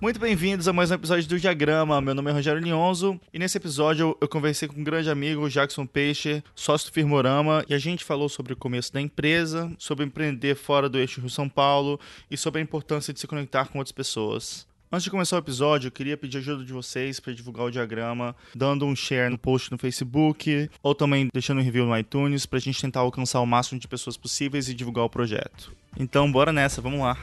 Muito bem-vindos a mais um episódio do Diagrama. Meu nome é Rogério Lionzo e nesse episódio eu conversei com um grande amigo, Jackson Peixe, sócio do Firmorama, e a gente falou sobre o começo da empresa, sobre empreender fora do eixo Rio-São Paulo e sobre a importância de se conectar com outras pessoas. Antes de começar o episódio, eu queria pedir ajuda de vocês para divulgar o diagrama, dando um share no post no Facebook ou também deixando um review no iTunes para a gente tentar alcançar o máximo de pessoas possíveis e divulgar o projeto. Então, bora nessa, vamos lá.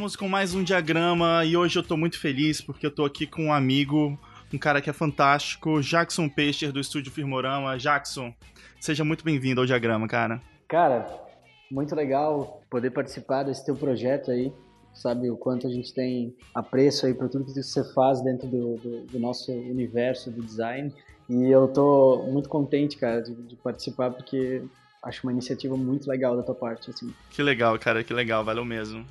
Voltamos com mais um diagrama e hoje eu tô muito feliz porque eu tô aqui com um amigo, um cara que é fantástico, Jackson Peixer do estúdio Firmorama. Jackson, seja muito bem-vindo ao diagrama, cara. Cara, muito legal poder participar desse teu projeto aí. Sabe o quanto a gente tem apreço aí por tudo que você faz dentro do, do, do nosso universo do design. E eu tô muito contente, cara, de, de participar porque acho uma iniciativa muito legal da tua parte, assim. Que legal, cara, que legal, valeu mesmo.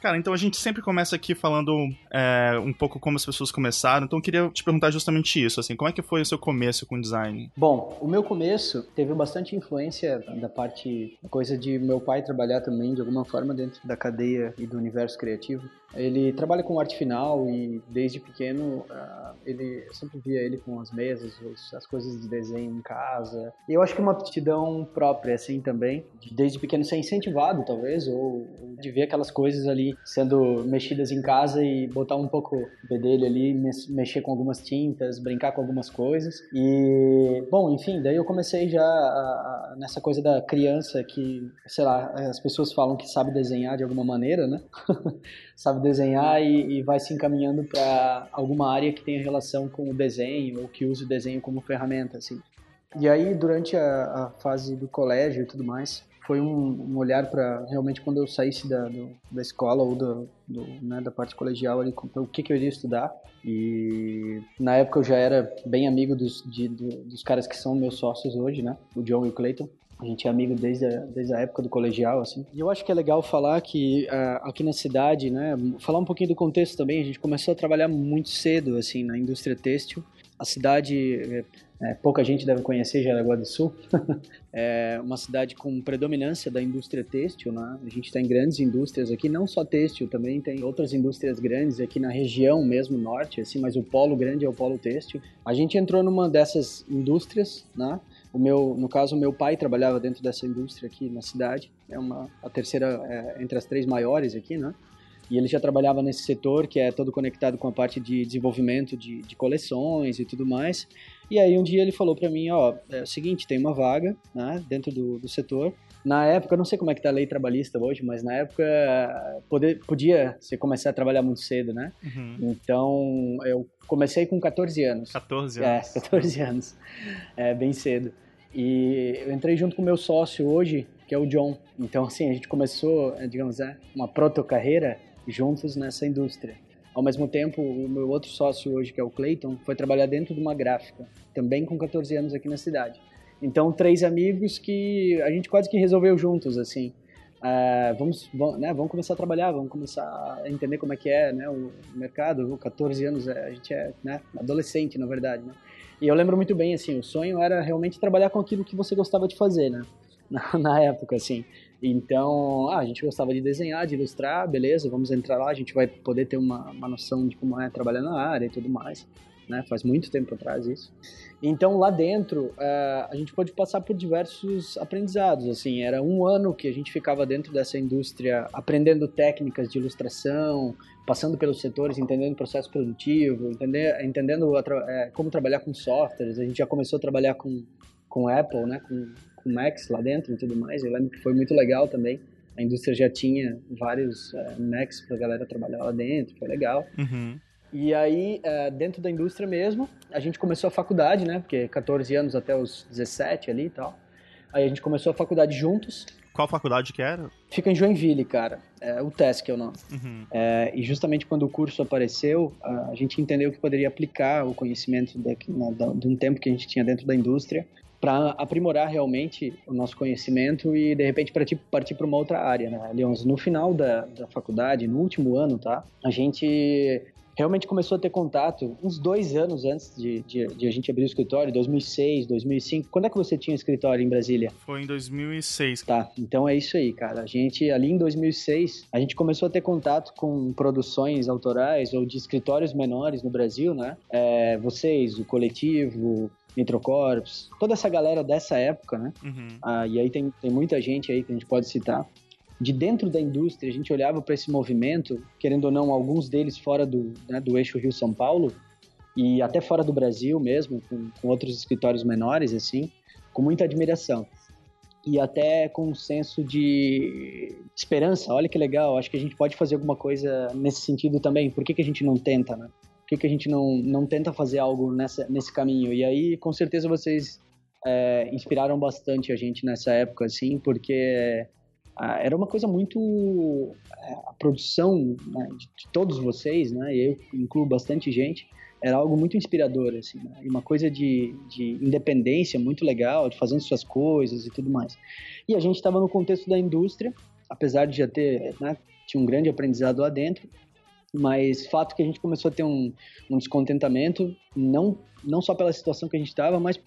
Cara, então a gente sempre começa aqui falando é, um pouco como as pessoas começaram. Então eu queria te perguntar justamente isso, assim, como é que foi o seu começo com design? Bom, o meu começo teve bastante influência da parte, coisa de meu pai trabalhar também de alguma forma dentro da cadeia e do universo criativo. Ele trabalha com arte final e desde pequeno uh, ele eu sempre via ele com as mesas, as coisas de desenho em casa. E eu acho que uma aptidão própria assim também, de desde pequeno ser incentivado talvez ou, ou de ver aquelas coisas ali sendo mexidas em casa e botar um pouco dele ali, mexer com algumas tintas, brincar com algumas coisas. E, bom, enfim, daí eu comecei já a, a, nessa coisa da criança que, sei lá, as pessoas falam que sabe desenhar de alguma maneira, né? sabe desenhar e, e vai se encaminhando para alguma área que tenha relação com o desenho ou que use o desenho como ferramenta, assim. E aí, durante a, a fase do colégio e tudo mais, foi um, um olhar para realmente quando eu saísse da, do, da escola ou do, do, né, da parte colegial ali, o que, que eu iria estudar. E na época eu já era bem amigo dos, de, dos caras que são meus sócios hoje, né? O John e o Clayton. A gente é amigo desde a, desde a época do colegial, assim. E eu acho que é legal falar que uh, aqui na cidade, né, falar um pouquinho do contexto também, a gente começou a trabalhar muito cedo, assim, na indústria têxtil. A cidade é, pouca gente deve conhecer Jaraguá do Sul. é uma cidade com predominância da indústria têxtil, né? A gente tem grandes indústrias aqui, não só têxtil, também tem outras indústrias grandes aqui na região mesmo norte, assim, mas o polo grande é o polo têxtil. A gente entrou numa dessas indústrias, né? O meu, no caso, o meu pai trabalhava dentro dessa indústria aqui na cidade. É uma a terceira é, entre as três maiores aqui, né? E ele já trabalhava nesse setor que é todo conectado com a parte de desenvolvimento de, de coleções e tudo mais. E aí um dia ele falou para mim, ó, é o seguinte, tem uma vaga, né, dentro do, do setor. Na época, não sei como é que tá a lei trabalhista hoje, mas na época poder, podia você começar a trabalhar muito cedo, né? Uhum. Então, eu comecei com 14 anos. 14 é, anos. É, 14 anos. É, bem cedo. E eu entrei junto com o meu sócio hoje, que é o John. Então, assim, a gente começou, é, digamos, é, uma proto-carreira juntos nessa indústria. Ao mesmo tempo, o meu outro sócio hoje, que é o Clayton, foi trabalhar dentro de uma gráfica, também com 14 anos aqui na cidade. Então, três amigos que a gente quase que resolveu juntos, assim. Uh, vamos, vamos, né, vamos começar a trabalhar, vamos começar a entender como é que é né, o mercado. 14 anos, é, a gente é né, adolescente, na verdade, né? E eu lembro muito bem, assim, o sonho era realmente trabalhar com aquilo que você gostava de fazer, né? Na, na época, assim. Então, ah, a gente gostava de desenhar, de ilustrar, beleza, vamos entrar lá, a gente vai poder ter uma, uma noção de como é trabalhar na área e tudo mais. Né? Faz muito tempo atrás isso. Então, lá dentro, uh, a gente pôde passar por diversos aprendizados. Assim, era um ano que a gente ficava dentro dessa indústria, aprendendo técnicas de ilustração, passando pelos setores, entendendo o processo produtivo, entender, entendendo uh, como trabalhar com softwares. A gente já começou a trabalhar com, com Apple, né? com com Macs lá dentro e tudo mais. Eu lembro que foi muito legal também. A indústria já tinha vários uh, Macs para a galera trabalhar lá dentro, foi legal. Uhum. E aí, uh, dentro da indústria mesmo, a gente começou a faculdade, né? Porque 14 anos até os 17 ali e tal. Aí a gente começou a faculdade juntos. Qual faculdade que era? Fica em Joinville, cara. É, o TESC é o nome. Uhum. É, e justamente quando o curso apareceu, a gente entendeu que poderia aplicar o conhecimento de, né, de um tempo que a gente tinha dentro da indústria para aprimorar realmente o nosso conhecimento e de repente partir partir para uma outra área, né? Leons, no final da, da faculdade, no último ano, tá? A gente realmente começou a ter contato uns dois anos antes de, de, de, a gente abrir o escritório, 2006, 2005. Quando é que você tinha escritório em Brasília? Foi em 2006. Tá, então é isso aí, cara. A gente, ali em 2006, a gente começou a ter contato com produções autorais ou de escritórios menores no Brasil, né? É, vocês, o Coletivo, Nitrocorps, toda essa galera dessa época, né? Uhum. Ah, e aí tem, tem muita gente aí que a gente pode citar de dentro da indústria, a gente olhava para esse movimento, querendo ou não, alguns deles fora do, né, do eixo Rio-São Paulo, e até fora do Brasil mesmo, com, com, outros escritórios menores, assim, com muita admiração. E até com um senso de esperança. Olha que legal, acho que a gente pode fazer alguma coisa nesse sentido também. Por que, que a gente não tenta, né? Por que, que a gente não, não tenta fazer algo nessa, nesse caminho? E aí, com certeza, vocês é, inspiraram bastante a gente nessa época, assim, porque ah, era uma coisa muito é, a produção né, de, todos vocês, né? E eu incluo bastante gente. Era algo muito inspirador, assim, né? uma coisa de, de independência muito legal, de fazendo suas coisas e tudo mais. E a gente estava no contexto da indústria, apesar de já ter, né, tinha um grande aprendizado lá dentro, mas fato que a gente começou a ter um, um descontentamento, não, não só pela situação que a gente estava, mas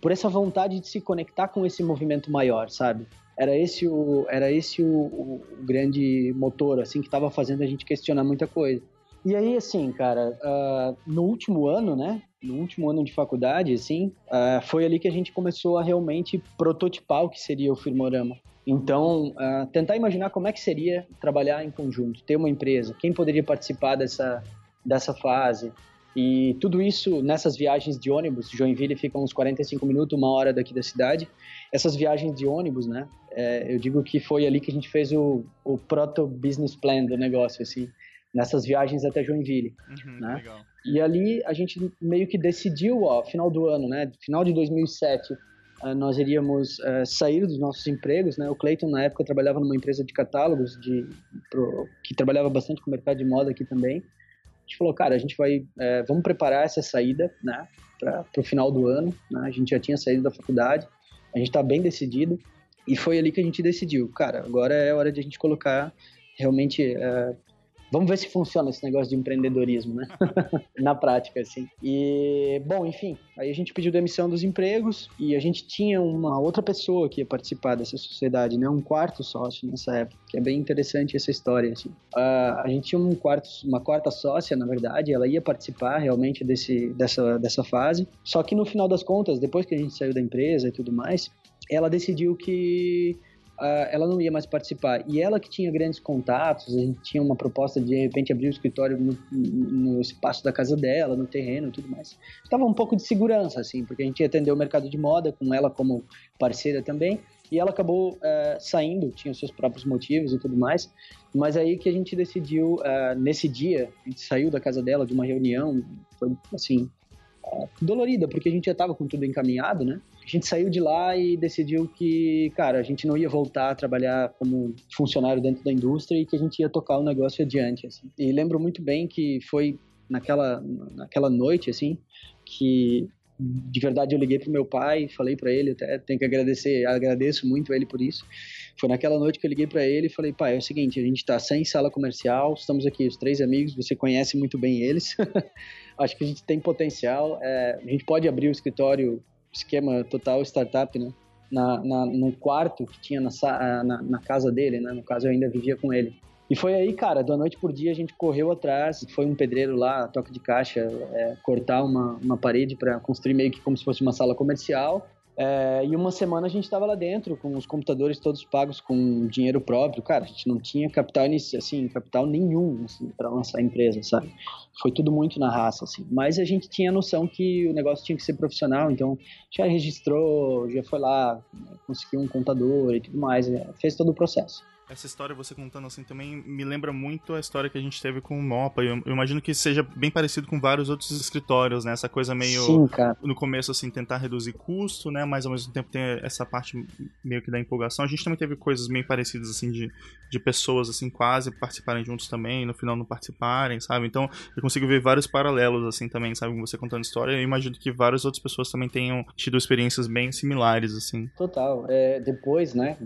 por essa vontade de se conectar com esse movimento maior, sabe? Era esse o, era esse o, o, grande motor, assim, que estava fazendo a gente questionar muita coisa. E aí, assim, cara, uh, no último ano, né, no último ano de faculdade, assim, uh, foi ali que a gente começou a realmente prototipar o que seria o Firmorama. Então, uh, tentar imaginar como é que seria trabalhar em conjunto, ter uma empresa, quem poderia participar dessa, dessa fase, e tudo isso nessas viagens de ônibus, Joinville fica uns 45 minutos, uma hora daqui da cidade. Essas viagens de ônibus, né? É, eu digo que foi ali que a gente fez o, o proto-business plan do negócio, assim, nessas viagens até Joinville. Uhum, né? Legal. E ali a gente meio que decidiu, ó, final do ano, né? Final de 2007, uh, nós iríamos uh, sair dos nossos empregos, né? O Clayton, na época, trabalhava numa empresa de catálogos, de, pro, que trabalhava bastante com o mercado de moda aqui também a gente falou, cara, a gente vai, é, vamos preparar essa saída, né, para o final do ano, né, a gente já tinha saído da faculdade, a gente está bem decidido, e foi ali que a gente decidiu, cara, agora é hora de a gente colocar realmente é, Vamos ver se funciona esse negócio de empreendedorismo, né? Na prática, assim. E, bom, enfim, aí a gente pediu demissão dos empregos e a gente tinha uma outra pessoa que ia participar dessa sociedade, né? Um quarto sócio nessa época, que é bem interessante essa história, assim. Uh, a gente tinha um quarto, uma quarta sócia, na verdade, ela ia participar realmente desse, dessa, dessa fase. Só que no final das contas, depois que a gente saiu da empresa e tudo mais, ela decidiu que ela não ia mais participar. E ela que tinha grandes contatos, a gente tinha uma proposta de, de repente, abrir o escritório no, no espaço da casa dela, no terreno e tudo mais. Estava um pouco de segurança, assim, porque a gente ia atender o mercado de moda com ela como parceira também. E ela acabou uh, saindo, tinha os seus próprios motivos e tudo mais. Mas aí que a gente decidiu, uh, nesse dia, a gente saiu da casa dela de uma reunião, foi assim, uh, dolorida, porque a gente já estava com tudo encaminhado, né? A gente saiu de lá e decidiu que, cara, a gente não ia voltar a trabalhar como funcionário dentro da indústria e que a gente ia tocar o negócio adiante, assim. E lembro muito bem que foi naquela, naquela noite, assim, que de verdade eu liguei pro meu pai, falei para ele, até tenho que agradecer, agradeço muito ele por isso. Foi naquela noite que eu liguei para ele e falei, pai, é o seguinte, a gente tá sem sala comercial, estamos aqui os três amigos, você conhece muito bem eles. Acho que a gente tem potencial, é, a gente pode abrir o escritório esquema total startup, né? Na, na, no quarto que tinha na, na, na, casa dele, né? No caso, eu ainda vivia com ele. E foi aí, cara, da noite por dia a gente correu atrás, foi um pedreiro lá, toque de caixa, é, cortar uma, uma parede para construir meio que como se fosse uma sala comercial. É, e uma semana a gente estava lá dentro, com os computadores todos pagos com dinheiro próprio. Cara, a gente não tinha capital assim, capital nenhum assim, para lançar a empresa, sabe? Foi tudo muito na raça, assim. Mas a gente tinha a noção que o negócio tinha que ser profissional, então já registrou, já foi lá, conseguiu um contador e tudo mais, é, fez todo o processo essa história, você contando assim, também me lembra muito a história que a gente teve com o Mopa. Eu, eu, imagino que seja bem parecido com vários outros escritórios, né? Essa coisa meio. Sim, cara. No começo, assim, tentar reduzir custo, né? Mas ao mesmo tempo tem essa parte meio que da empolgação. A gente também teve coisas meio parecidas, assim, de de pessoas, assim, quase participarem juntos também, no final não participarem, sabe? Então, eu consigo ver vários paralelos, assim, também, sabe? Você contando história, eu imagino que várias outras pessoas também tenham tido experiências bem similares, assim. Total. É, depois, né,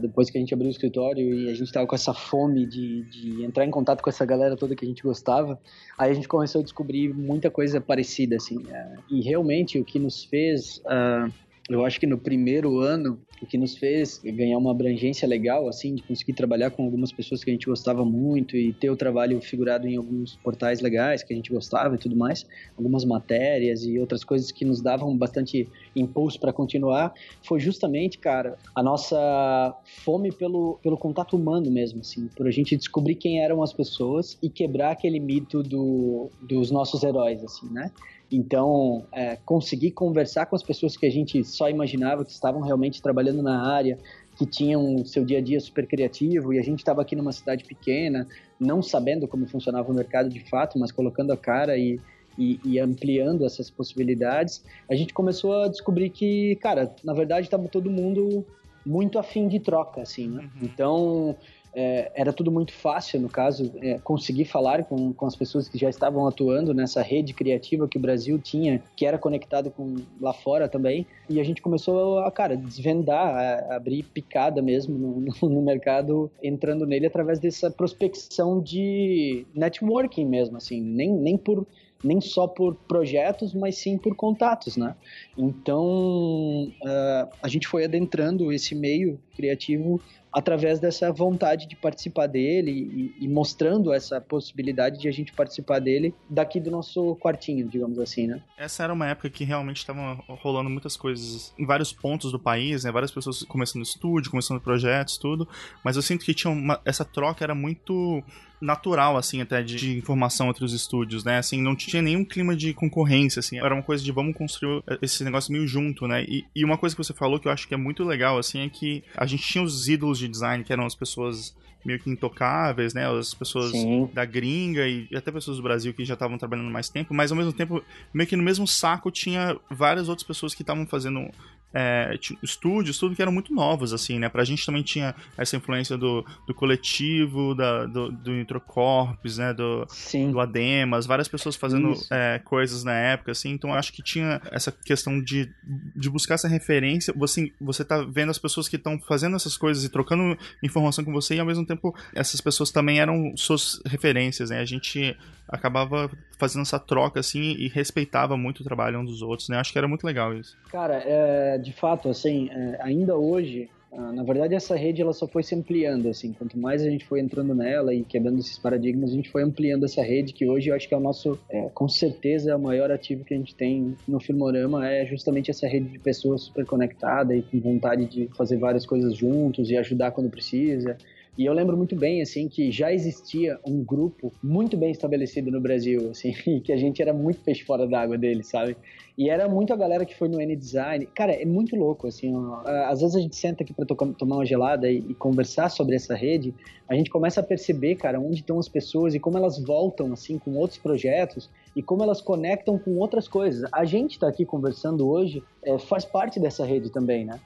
depois que a gente abriu o escritório e a gente tava com essa fome de, de entrar em contato com essa galera toda que a gente gostava, aí a gente começou a descobrir muita coisa parecida, assim. É, e realmente o que nos fez... Uh, eu acho que no primeiro ano, o que nos fez ganhar uma abrangência legal, assim, de conseguir trabalhar com algumas pessoas que a gente gostava muito e ter o trabalho figurado em alguns portais legais que a gente gostava e tudo mais, algumas matérias e outras coisas que nos davam bastante impulso para continuar, foi justamente, cara, a nossa fome pelo, pelo contato humano mesmo, assim, por a gente descobrir quem eram as pessoas e quebrar aquele mito do, dos nossos heróis, assim, né? Então, é, conseguir conversar com as pessoas que a gente só imaginava que estavam realmente trabalhando na área, que tinham seu dia a dia super criativo, e a gente estava aqui numa cidade pequena, não sabendo como funcionava o mercado de fato, mas colocando a cara e, e, e ampliando essas possibilidades, a gente começou a descobrir que, cara, na verdade estava todo mundo muito afim de troca, assim, né? Uhum. Então, é, era tudo muito fácil, no caso, é, conseguir falar com, com as pessoas que já estavam atuando nessa rede criativa que o Brasil tinha, que era conectado com lá fora também. E a gente começou a, cara, desvendar, a, a abrir picada mesmo no, no, mercado, entrando nele através dessa prospecção de networking mesmo, assim, nem, nem por nem só por projetos, mas sim por contatos, né? Então, uh, a gente foi adentrando esse meio criativo através dessa vontade de participar dele e, e, mostrando essa possibilidade de a gente participar dele daqui do nosso quartinho, digamos assim, né? Essa era uma época que realmente estavam rolando muitas coisas em vários pontos do país, né? Várias pessoas começando estúdio, começando projetos, tudo. Mas eu sinto que tinha uma, essa troca era muito natural, assim, até de, de, informação entre os estúdios, né? Assim, não tinha nenhum clima de concorrência, assim. Era uma coisa de vamos construir esse negócio meio junto, né? E, e uma coisa que você falou que eu acho que é muito legal, assim, é que a gente tinha os ídolos de design, que eram as pessoas meio que intocáveis, né? As pessoas Sim. da gringa e até pessoas do Brasil que já estavam trabalhando mais tempo, mas ao mesmo tempo, meio que no mesmo saco tinha várias outras pessoas que estavam fazendo é, estúdios, tudo que eram muito novos, assim, né? Pra gente também tinha essa influência do, do coletivo, da, do, do Introcorps, né? Do, Sim. do Ademas, várias pessoas fazendo é, coisas na época, assim, então acho que tinha essa questão de, de buscar essa referência, você, você tá vendo as pessoas que estão fazendo essas coisas e trocando informação com você, e ao mesmo tempo essas pessoas também eram suas referências, né? A gente acabava fazendo essa troca, assim, e respeitava muito o trabalho um dos outros, né? Acho que era muito legal isso. Cara, é, de fato, assim, é, ainda hoje, ah, na verdade, essa rede ela só foi se ampliando, assim. Quanto mais a gente foi entrando nela e quebrando esses paradigmas, a gente foi ampliando essa rede, que hoje eu acho que é o nosso, é, com certeza, o maior ativo que a gente tem no Filmorama é justamente essa rede de pessoas super conectada e com vontade de fazer várias coisas juntos e ajudar quando precisa. E eu lembro muito bem, assim, que já existia um grupo muito bem estabelecido no Brasil, assim, que a gente era muito peixe fora d'água dele, sabe? E era muito a galera que foi no N-Design. Cara, é muito louco, assim, ó. às vezes a gente senta aqui para tomar uma gelada e, e, conversar sobre essa rede, a gente começa a perceber, cara, onde estão as pessoas e como elas voltam, assim, com outros projetos e como elas conectam com outras coisas. A gente tá aqui conversando hoje, é, faz parte dessa rede também, né?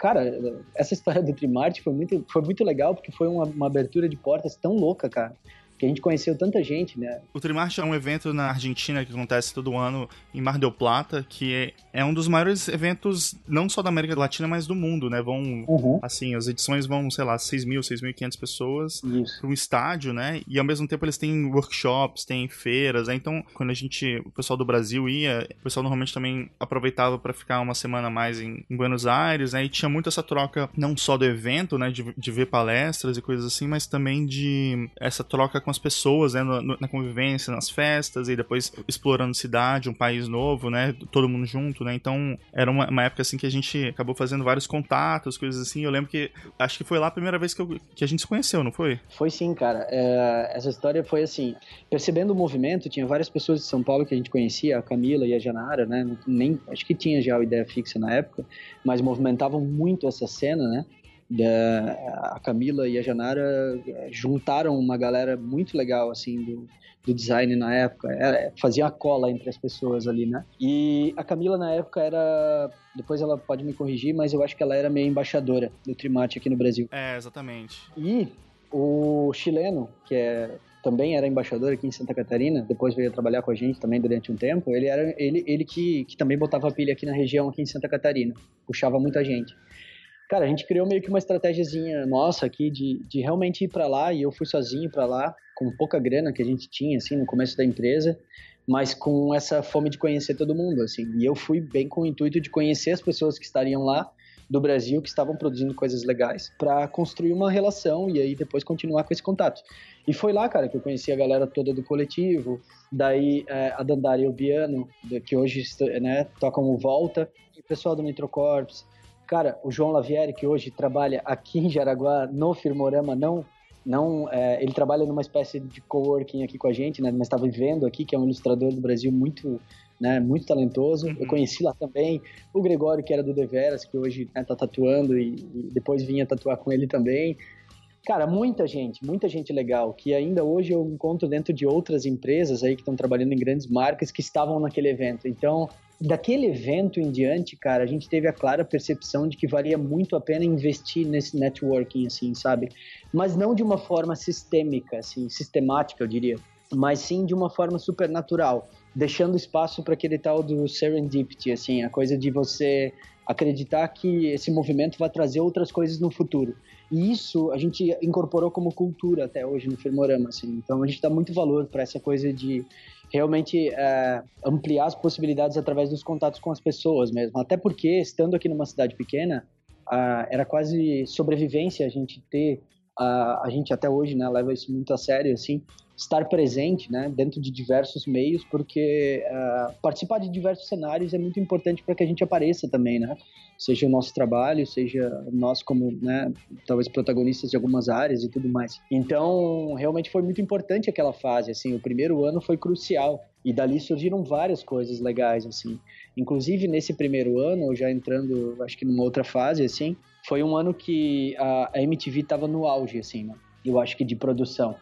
Cara, essa história do Trimart foi muito, foi muito legal, porque foi uma, uma abertura de portas tão louca, cara que a gente conheceu tanta gente, né? O Trimarte é um evento na Argentina que acontece todo ano em Mar del Plata, que é, é um dos maiores eventos, não só da América Latina, mas do mundo, né? Vão, uhum. assim, as edições vão, sei lá, 6 mil, 6.500 pessoas para um estádio, né? E ao mesmo tempo eles têm workshops, têm feiras, né? Então, quando a gente, o pessoal do Brasil ia, o pessoal normalmente também aproveitava para ficar uma semana mais em, em, Buenos Aires, né? E tinha muito essa troca, não só do evento, né? De, de ver palestras e coisas assim, mas também de essa troca com com as pessoas, né, no, na convivência, nas festas, e depois explorando cidade, um país novo, né, todo mundo junto, né, então era uma, uma, época assim que a gente acabou fazendo vários contatos, coisas assim, eu lembro que, acho que foi lá a primeira vez que, eu, que a gente se conheceu, não foi? Foi sim, cara, é, essa história foi assim, percebendo o movimento, tinha várias pessoas de São Paulo que a gente conhecia, a Camila e a Janara, né, nem, acho que tinha já a ideia fixa na época, mas movimentavam muito essa cena, né, a Camila e a Janara eh, juntaram uma galera muito legal assim do, do design na época, é, fazia a cola entre as pessoas ali, né? E a Camila na época era, depois ela pode me corrigir, mas eu acho que ela era meio embaixadora do Trimate aqui no Brasil. É, exatamente. E O chileno, que é também era embaixador aqui em Santa Catarina, depois veio trabalhar com a gente também durante um tempo. Ele era ele, ele que, que também botava pilha aqui na região, aqui em Santa Catarina, puxava muita gente. Cara, a gente criou meio que uma estratégiazinha nossa aqui de, de realmente ir para lá e eu fui sozinho para lá, com pouca grana que a gente tinha, assim, no começo da empresa, mas com essa fome de conhecer todo mundo, assim. E eu fui bem com o intuito de conhecer as pessoas que estariam lá do Brasil que estavam produzindo coisas legais para construir uma relação e aí depois continuar com esse contato. E foi lá, cara, que eu conheci a galera toda do coletivo, daí é, a Dandara e o Biano, que hoje né, tocam o Volta, e o pessoal do Nitrocorps, Cara, o João Lavieri, que hoje trabalha aqui em Jaraguá, no Firmorama, não não é, ele trabalha numa espécie de coworking aqui com a gente, né? Mas está vivendo aqui, que é um ilustrador do Brasil muito, né? Muito talentoso. Uhum. Eu conheci lá também o Gregório, que era do Deveras, que hoje está né, tá tatuando e, e, depois vinha tatuar com ele também. Cara, muita gente, muita gente legal, que ainda hoje eu encontro dentro de outras empresas aí que estão trabalhando em grandes marcas que estavam naquele evento. Então, daquele evento em diante, cara, a gente teve a clara percepção de que valia muito a pena investir nesse networking, assim, sabe? Mas não de uma forma sistêmica, assim, sistemática, eu diria, mas sim de uma forma supernatural, deixando espaço para aquele tal do serendipity, assim, a coisa de você acreditar que esse movimento vai trazer outras coisas no futuro. E isso a gente incorporou como cultura até hoje no Firmorama, assim. Então a gente dá muito valor para essa coisa de realmente é, ampliar as possibilidades através dos contatos com as pessoas mesmo. Até porque, estando aqui numa cidade pequena, era quase sobrevivência a gente ter, a gente até hoje né, leva isso muito a sério, assim, estar presente né, dentro de diversos meios, porque uh, participar de diversos cenários é muito importante para que a gente apareça também, né? Seja o nosso trabalho, seja nós como, né, talvez protagonistas de algumas áreas e tudo mais. Então, realmente foi muito importante aquela fase, assim, o primeiro ano foi crucial. E dali surgiram várias coisas legais, assim. Inclusive, nesse primeiro ano, já entrando, acho que numa outra fase, assim, foi um ano que a, MTV estava no auge, assim, né? Eu acho que de produção.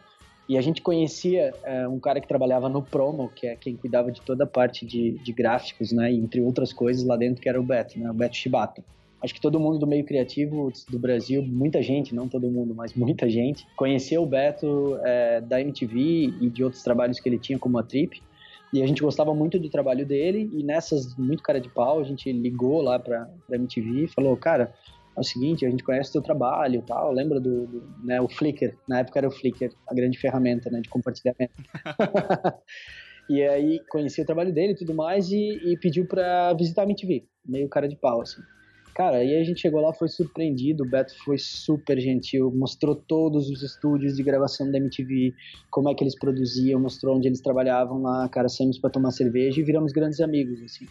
E a gente conhecia é, um cara que trabalhava no Promo, que é quem cuidava de toda a parte de, de gráficos, né? entre outras coisas lá dentro, que era o Beto, né? O Beto Shibata. Acho que todo mundo do meio criativo do Brasil, muita gente, não todo mundo, mas muita gente, conheceu o Beto é, da MTV e de outros trabalhos que ele tinha como a Trip. E a gente gostava muito do trabalho dele e nessas, muito cara de pau, a gente ligou lá pra, pra MTV e falou, cara, é o seguinte, a gente conhece o teu trabalho tal, lembra do, do né, o Flickr, na época era o Flickr, a grande ferramenta, né, de compartilhamento. e aí conheci o trabalho dele e tudo mais e, e pediu pra visitar a MTV, meio cara de pau, assim. Cara, aí a gente chegou lá, foi surpreendido, o Beto foi super gentil, mostrou todos os estúdios de gravação da MTV, como é que eles produziam, mostrou onde eles trabalhavam lá, cara, saímos para tomar cerveja e viramos grandes amigos, assim.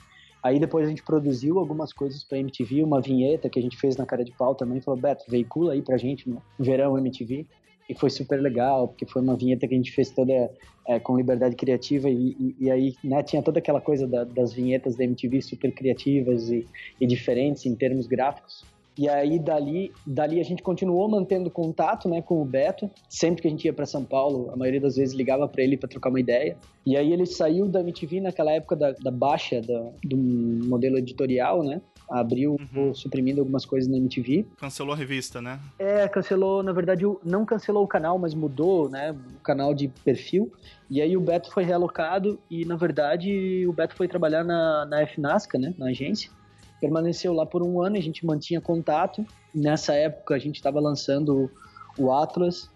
Aí depois a gente produziu algumas coisas pra MTV, uma vinheta que a gente fez na cara de pau também, falou, Beto, veicula aí pra gente no verão MTV. E foi super legal, porque foi uma vinheta que a gente fez toda é, com liberdade criativa e, e, e aí né, tinha toda aquela coisa da, das vinhetas da MTV super criativas e, e diferentes em termos gráficos. E aí dali, dali a gente continuou mantendo contato, né, com o Beto. Sempre que a gente ia para São Paulo, a maioria das vezes ligava para ele para trocar uma ideia. E aí ele saiu da MTV naquela época da, da baixa da, do modelo editorial, né? Abriu, uhum. suprimindo algumas coisas na MTV. Cancelou a revista, né? É, cancelou, na verdade, não cancelou o canal, mas mudou, né, o canal de perfil. E aí o Beto foi realocado e, na verdade, o Beto foi trabalhar na, na FNASCA, né, na agência permaneceu lá por um ano, a gente mantinha contato. Nessa época a gente estava lançando o Atlas,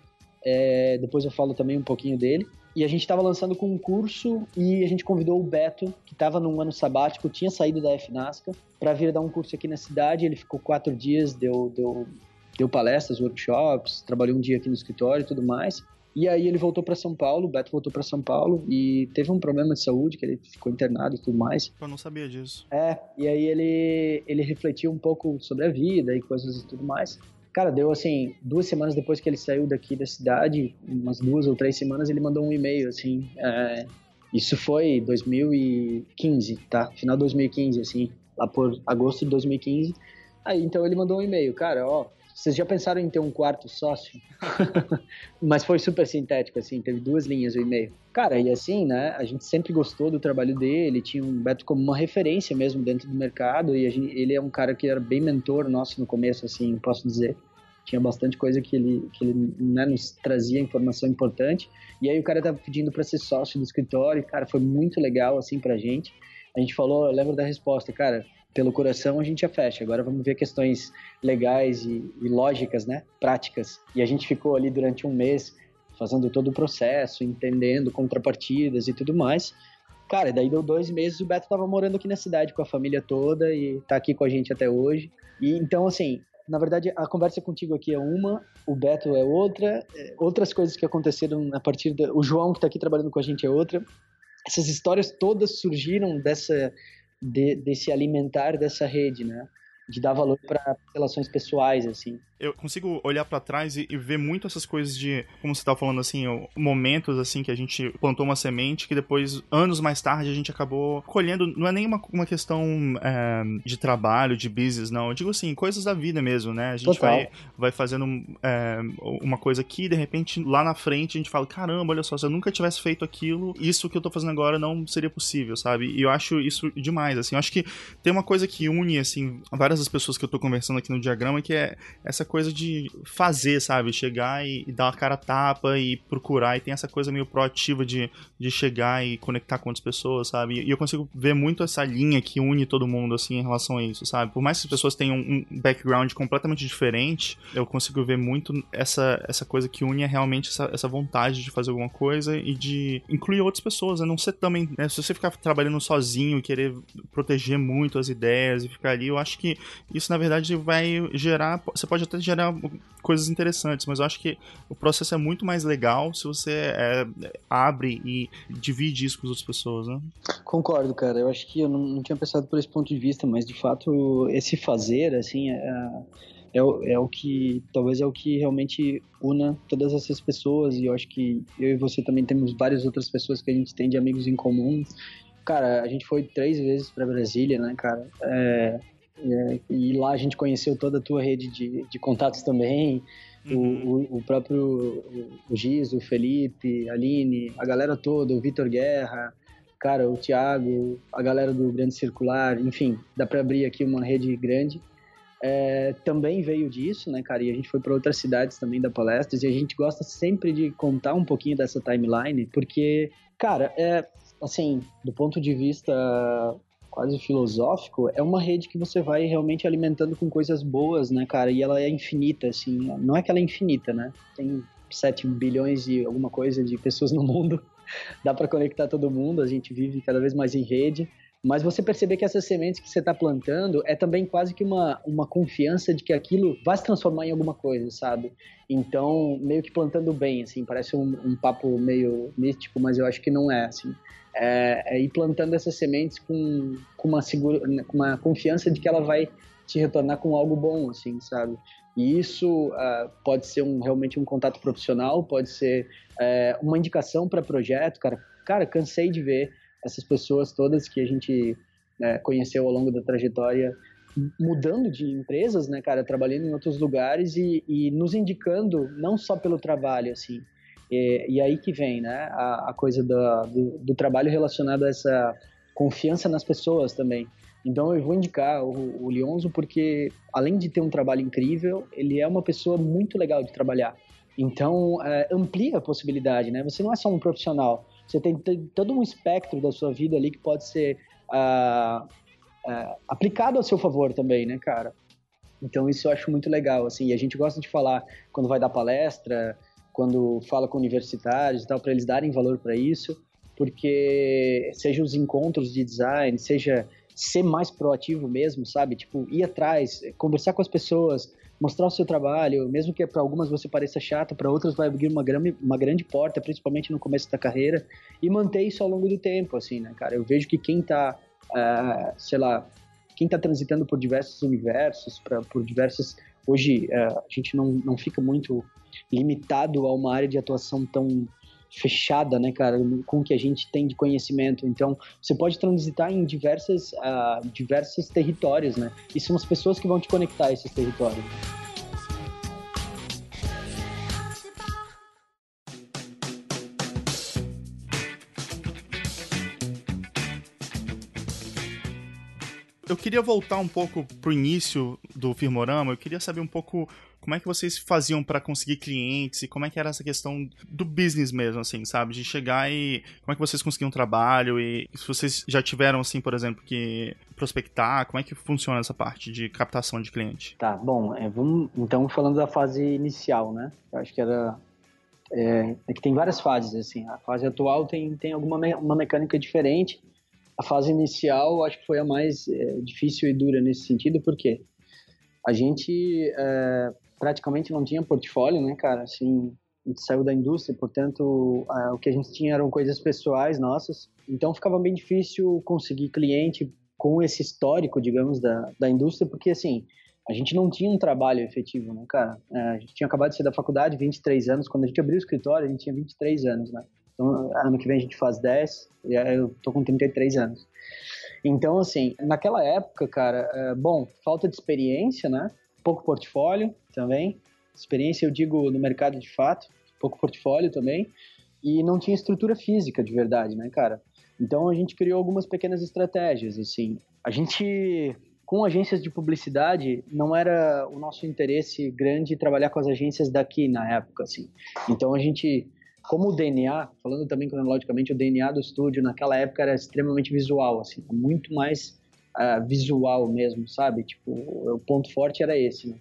é, depois eu falo também um pouquinho dele. E a gente estava lançando com um curso e a gente convidou o Beto, que estava num ano sabático, tinha saído da FNASCA, para vir dar um curso aqui na cidade. Ele ficou quatro dias, deu, deu, deu palestras, workshops, trabalhou um dia aqui no escritório e tudo mais. E aí ele voltou para São Paulo, o Beto voltou para São Paulo e teve um problema de saúde, que ele ficou internado e tudo mais. Eu não sabia disso. É, e aí ele, ele refletiu um pouco sobre a vida e coisas e tudo mais. Cara, deu assim, duas semanas depois que ele saiu daqui da cidade, umas duas ou três semanas, ele mandou um e-mail, assim. É, isso foi 2015, tá? Final de 2015, assim, lá por agosto de 2015. Aí então ele mandou um e-mail, cara, ó, vocês já pensaram em ter um quarto sócio? Mas foi super sintético, assim, teve duas linhas o e-mail. Cara, e assim, né, a gente sempre gostou do trabalho dele, tinha um Beto como uma referência mesmo dentro do mercado, e gente, ele é um cara que era bem mentor nosso no começo, assim, posso dizer. tinha bastante coisa que ele, que ele né, nos trazia informação importante. E aí o cara tava pedindo para ser sócio do escritório, e, cara, foi muito legal, assim, pra gente. A gente falou, eu lembro da resposta, cara, pelo coração a gente já fecha. Agora vamos ver questões legais e, e, lógicas, né? Práticas. E a gente ficou ali durante um mês fazendo todo o processo, entendendo contrapartidas e tudo mais. Cara, daí deu dois meses o Beto tava morando aqui na cidade com a família toda e tá aqui com a gente até hoje. E então, assim, na verdade, a conversa contigo aqui é uma, o Beto é outra, é, outras coisas que aconteceram a partir da. O João, que está aqui trabalhando com a gente, é outra. Essas histórias todas surgiram dessa, de, desse alimentar dessa rede, né? De dar valor para relações pessoais, assim eu consigo olhar para trás e, e, ver muito essas coisas de, como você tava falando assim, momentos assim que a gente plantou uma semente que depois, anos mais tarde, a gente acabou colhendo. Não é nem uma, uma questão é, de trabalho, de business, não. Eu digo assim, coisas da vida mesmo, né? A gente vai, vai fazendo é, uma coisa aqui, de repente, lá na frente, a gente fala: caramba, olha só, se eu nunca tivesse feito aquilo, isso que eu tô fazendo agora não seria possível, sabe? E eu acho isso demais, assim. Eu acho que tem uma coisa que une, assim, várias das pessoas que eu tô conversando aqui no diagrama, que é essa coisa de fazer, sabe? Chegar e, e dar a cara tapa e procurar. E tem essa coisa meio proativa de, de chegar e conectar com outras pessoas, sabe? E eu consigo ver muito essa linha que une todo mundo, assim, em relação a isso, sabe? Por mais que as pessoas tenham um background completamente diferente, eu consigo ver muito essa, essa coisa que une é realmente essa, essa vontade de fazer alguma coisa e de incluir outras pessoas, né? Não ser também, né? Se você ficar trabalhando sozinho e querer proteger muito as ideias e ficar ali, eu acho que isso, na verdade, vai gerar. Você pode até gerar coisas interessantes, mas eu acho que o processo é muito mais legal se você é, abre e divide isso com as outras pessoas, né? Concordo, cara. Eu acho que eu não, não tinha pensado por esse ponto de vista, mas de fato esse fazer, assim, é, é, o, é o que talvez é o que realmente una todas essas pessoas e eu acho que eu e você também temos várias outras pessoas que a gente tem de amigos em comum. Cara, a gente foi três vezes para Brasília, né, cara? É, é, e lá a gente conheceu toda a tua rede de, de contatos também. Uhum. O, o, o, próprio o Giz, o Felipe, a Aline, a galera toda, o Vitor Guerra, cara, o Thiago, a galera do Grande Circular, enfim, dá para abrir aqui uma rede grande. É, também veio disso, né, cara? E a gente foi para outras cidades também da palestras e a gente gosta sempre de contar um pouquinho dessa timeline, porque, cara, é assim, do ponto de vista quase filosófico, é uma rede que você vai realmente alimentando com coisas boas, né, cara? E ela é infinita, assim. Não é que ela é infinita, né? Tem 7 bilhões e alguma coisa de pessoas no mundo. Dá para conectar todo mundo, a gente vive cada vez mais em rede. Mas você perceber que essas sementes que você está plantando é também quase que uma, uma confiança de que aquilo vai se transformar em alguma coisa, sabe? Então, meio que plantando bem, assim, parece um, um papo meio místico, mas eu acho que não é, assim é, é ir plantando essas sementes com, com, uma segura, uma confiança de que ela vai te retornar com algo bom, assim, sabe? E isso uh, pode ser um, realmente um contato profissional, pode ser uh, uma indicação para projeto, cara. Cara, cansei de ver essas pessoas todas que a gente uh, conheceu ao longo da trajetória mudando de empresas, né, cara, trabalhando em outros lugares e, e nos indicando não só pelo trabalho, assim, e, e aí que vem, né, a, a coisa do, do, do, trabalho relacionado a essa confiança nas pessoas também. Então eu vou indicar o, o Lionzo porque, além de ter um trabalho incrível, ele é uma pessoa muito legal de trabalhar. Então, é, amplia a possibilidade, né? Você não é só um profissional, você tem, todo um espectro da sua vida ali que pode ser uh, uh, aplicado a seu favor também, né, cara? Então, isso eu acho muito legal, assim, e a gente gosta de falar quando vai dar palestra, quando fala com universitários e tal, para eles darem valor para isso, porque seja os encontros de design, seja ser mais proativo mesmo, sabe? Tipo, ir atrás, conversar com as pessoas, mostrar o seu trabalho, mesmo que para algumas você pareça chato, para outras vai abrir uma grande, uma grande porta, principalmente no começo da carreira, e manter isso ao longo do tempo, assim, né, cara? Eu vejo que quem tá, uh, sei lá, quem tá transitando por diversos universos, pra, por diversas... Hoje, uh, a gente não, não fica muito limitado a uma área de atuação tão fechada, né, cara, com o que a gente tem de conhecimento. Então, você pode transitar em diversas, uh, diversos territórios, né? E são as pessoas que vão te conectar a esses territórios. Eu queria voltar um pouco pro início do Firmorama, eu queria saber um pouco como é que vocês faziam para conseguir clientes e como é que era essa questão do business mesmo, assim, sabe? De chegar e como é que vocês conseguiam trabalho e se vocês já tiveram, assim, por exemplo, que prospectar, como é que funciona essa parte de captação de cliente? Tá, bom, é, vamos então falando da fase inicial, né? Eu acho que era é, é, que tem várias fases, assim. A fase atual tem, tem alguma me uma mecânica diferente. A fase inicial, acho que foi a mais é, difícil e dura nesse sentido, porque a gente é, praticamente não tinha portfólio, né, cara? Assim, a gente saiu da indústria, portanto, o que a gente tinha eram coisas pessoais nossas. Então, ficava bem difícil conseguir cliente com esse histórico, digamos, da, da indústria, porque, assim, a gente não tinha um trabalho efetivo, né, cara? É, a gente tinha acabado de sair da faculdade, 23 anos. Quando a gente abriu o escritório, a gente tinha 23 anos, né? Então, ano que vem a gente faz 10 e eu tô com 33 anos. Então, assim, naquela época, cara, é, bom, falta de experiência, né? Pouco portfólio também. Experiência, eu digo, no mercado de fato. Pouco portfólio também. E não tinha estrutura física de verdade, né, cara? Então, a gente criou algumas pequenas estratégias, assim. A gente com agências de publicidade não era o nosso interesse grande trabalhar com as agências daqui na época, assim. Então a gente, como o DNA, falando também cronologicamente, o DNA do estúdio naquela época era extremamente visual, assim, muito mais uh, visual mesmo, sabe? Tipo, o ponto forte era esse, né?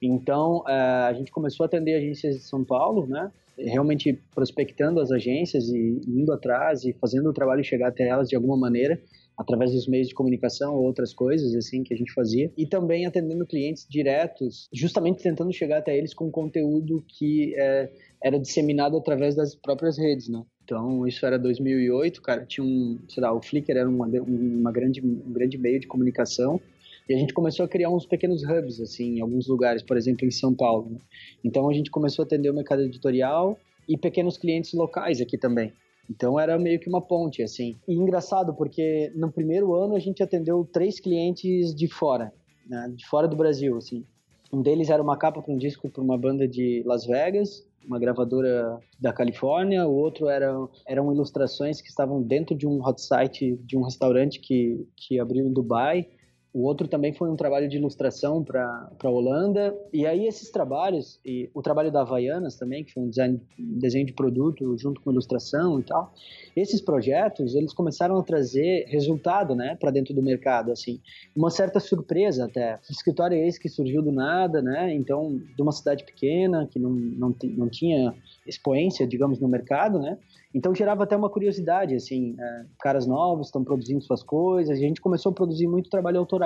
Então uh, a gente começou a atender agências de São Paulo, né? Realmente prospectando as agências e indo atrás e fazendo o trabalho chegar até elas de alguma maneira através dos meios de comunicação ou outras coisas assim que a gente fazia e também atendendo clientes diretos, justamente tentando chegar até eles com conteúdo que é, era disseminado através das próprias redes, né? Então, isso era 2008, cara, tinha um, sei lá, o Flickr era uma, uma grande, um grande meio de comunicação e a gente começou a criar uns pequenos hubs, assim, em alguns lugares, por exemplo, em São Paulo. Né? Então, a gente começou a atender o mercado editorial e pequenos clientes locais aqui também. Então era meio que uma ponte, assim. E engraçado, porque no primeiro ano a gente atendeu três clientes de fora, né? de fora do Brasil, assim. Um deles era uma capa para um disco para uma banda de Las Vegas, uma gravadora da Califórnia. O outro era, eram ilustrações que estavam dentro de um hot site de um restaurante que, que abriu em Dubai. O outro também foi um trabalho de ilustração para a Holanda. E aí esses trabalhos, e o trabalho da Havaianas também, que foi um design, desenho de produto junto com ilustração e tal, esses projetos, eles começaram a trazer resultado, né, para dentro do mercado, assim. Uma certa surpresa até. O escritório é esse que surgiu do nada, né, então, de uma cidade pequena, que não, não, não tinha expoência, digamos, no mercado, né, então gerava até uma curiosidade, assim, é, caras novos estão produzindo suas coisas, a gente começou a produzir muito trabalho autoral,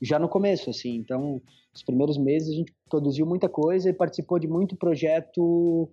já no começo, assim, então, os primeiros meses a gente produziu muita coisa e participou de muito projeto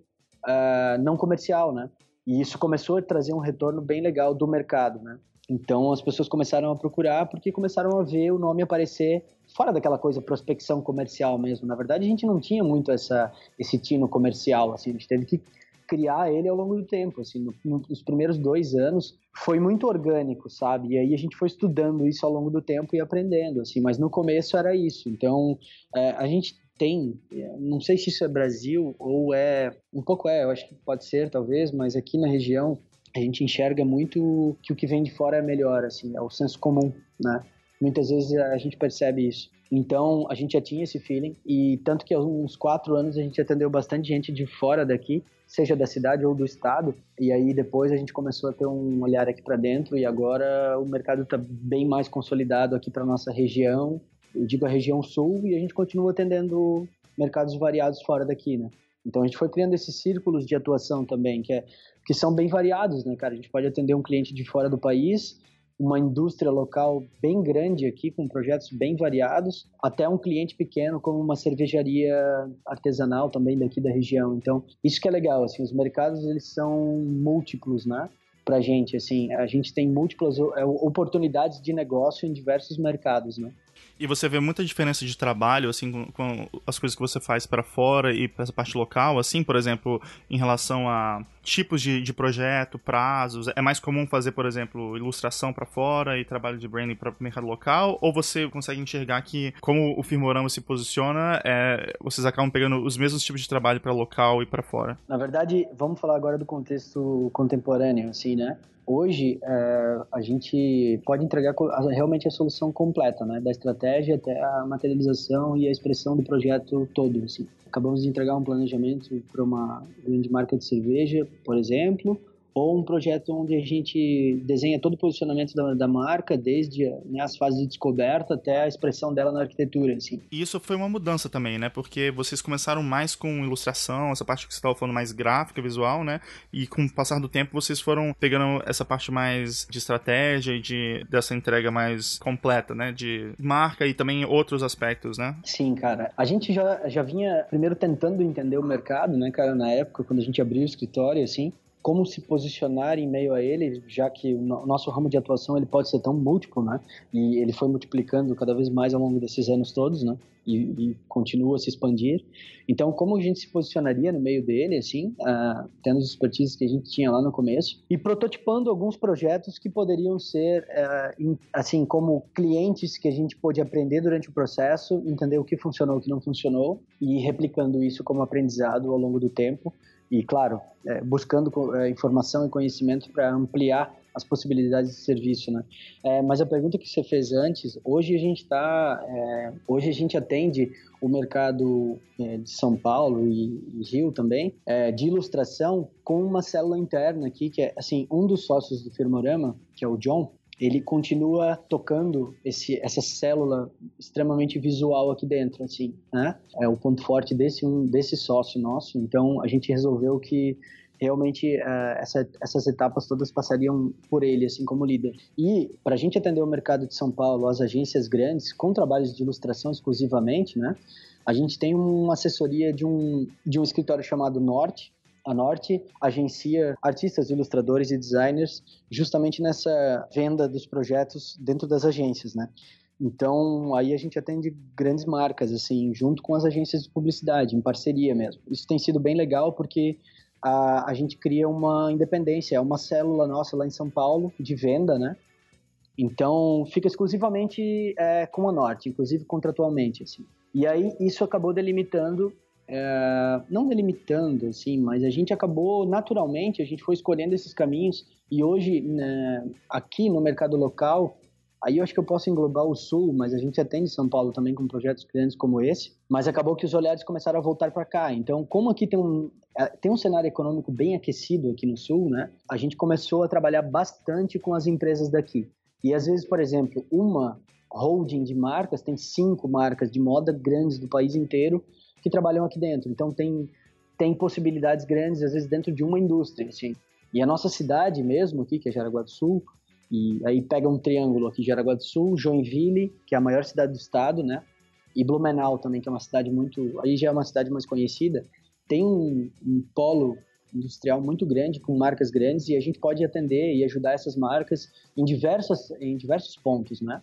uh, não comercial, né, e isso começou a trazer um retorno bem legal do mercado, né. Então as pessoas começaram a procurar porque começaram a ver o nome aparecer fora daquela coisa prospecção comercial mesmo. Na verdade, a gente não tinha muito essa esse tino comercial, assim, a gente teve que criar ele ao longo do tempo, assim, no, nos primeiros dois anos foi muito orgânico, sabe? E aí a gente foi estudando isso ao longo do tempo e aprendendo, assim, mas no começo era isso. Então, é, a gente tem, é, não sei se isso é Brasil ou é, um pouco é, eu acho que pode ser talvez, mas aqui na região a gente enxerga muito que o que vem de fora é melhor, assim, é o senso comum, né? Muitas vezes a gente percebe isso. Então a gente já tinha esse feeling e tanto que há uns quatro anos a gente atendeu bastante gente de fora daqui, seja da cidade ou do estado. E aí depois a gente começou a ter um olhar aqui para dentro e agora o mercado está bem mais consolidado aqui para nossa região. Eu digo a região sul e a gente continua atendendo mercados variados fora daqui, né? Então a gente foi criando esses círculos de atuação também, que, é, que são bem variados, né, cara? A gente pode atender um cliente de fora do país, uma indústria local bem grande aqui, com projetos bem variados, até um cliente pequeno como uma cervejaria artesanal também daqui da região. Então, isso que é legal, assim, os mercados eles são múltiplos, né? Pra gente, assim, a gente tem múltiplas é, oportunidades de negócio em diversos mercados, né? E você vê muita diferença de trabalho, assim, com, com as coisas que você faz para fora e para essa parte local, assim, por exemplo, em relação a tipos de, de projeto, prazos? É mais comum fazer, por exemplo, ilustração para fora e trabalho de branding para o mercado local? Ou você consegue enxergar que, como o Firmorama se posiciona, é, vocês acabam pegando os mesmos tipos de trabalho para local e para fora? Na verdade, vamos falar agora do contexto contemporâneo, assim, né? Hoje, é, a gente pode entregar realmente a solução completa, né? Da estratégia até a materialização e a expressão do projeto todo, assim. Acabamos de entregar um planejamento para uma grande marca de cerveja, por exemplo, ou um projeto onde a gente desenha todo o posicionamento da, da marca, desde né, as fases de descoberta até a expressão dela na arquitetura. Assim. E isso foi uma mudança também, né? Porque vocês começaram mais com ilustração, essa parte que você estava falando mais gráfica, visual, né? E com o passar do tempo vocês foram pegando essa parte mais de estratégia e de, dessa entrega mais completa, né? De marca e também outros aspectos, né? Sim, cara. A gente já, já vinha primeiro tentando entender o mercado, né, cara, na época, quando a gente abriu o escritório, assim, como se posicionar em meio a ele, já que o nosso ramo de atuação ele pode ser tão múltiplo, né? E ele foi multiplicando cada vez mais ao longo desses anos todos, né? E, e continua a se expandir. Então, como a gente se posicionaria no meio dele, assim, uh, tendo as expertises que a gente tinha lá no começo e prototipando alguns projetos que poderiam ser, uh, in, assim, como clientes que a gente pôde aprender durante o processo, entender o que funcionou, o que não funcionou e replicando isso como aprendizado ao longo do tempo e, claro, é, buscando é, informação e conhecimento para ampliar as possibilidades de serviço, né? É, mas a pergunta que você fez antes, hoje a gente está, é, hoje a gente atende o mercado é, de São Paulo e, Rio também é, de ilustração com uma célula interna aqui que é assim um dos sócios do Firmorama, que é o John, ele continua tocando esse, essa célula extremamente visual aqui dentro, assim, né? É o ponto forte desse um desse sócio nosso. Então a gente resolveu que realmente uh, essa, essas etapas todas passariam por ele, assim como líder. E para a gente atender o mercado de São Paulo, as agências grandes com trabalhos de ilustração exclusivamente, né? A gente tem uma assessoria de um de um escritório chamado Norte, a Norte agencia artistas, ilustradores e designers justamente nessa venda dos projetos dentro das agências, né? Então, aí a gente atende grandes marcas, assim, junto com as agências de publicidade, em parceria mesmo. Isso tem sido bem legal porque a, a gente cria uma independência, é uma célula nossa lá em São Paulo de venda, né? Então, fica exclusivamente é, com a Norte, inclusive contratualmente, assim. E aí, isso acabou delimitando é, não delimitando, assim, mas a gente acabou naturalmente, a gente foi escolhendo esses caminhos e hoje, né, aqui no mercado local, aí eu acho que eu posso englobar o Sul, mas a gente atende São Paulo também com projetos grandes como esse, mas acabou que os olhares começaram a voltar para cá. Então, como aqui tem um, é, tem um cenário econômico bem aquecido aqui no Sul, né, a gente começou a trabalhar bastante com as empresas daqui. E às vezes, por exemplo, uma holding de marcas tem cinco marcas de moda grandes do país inteiro que trabalham aqui dentro. Então tem tem possibilidades grandes às vezes dentro de uma indústria, assim. E a nossa cidade mesmo aqui, que é Jaraguá do Sul, e aí pega um triângulo aqui, Jaraguá do Sul, Joinville, que é a maior cidade do estado, né? E Blumenau também, que é uma cidade muito, aí já é uma cidade mais conhecida, tem um, um polo industrial muito grande com marcas grandes e a gente pode atender e ajudar essas marcas em diversas em diversos pontos, né?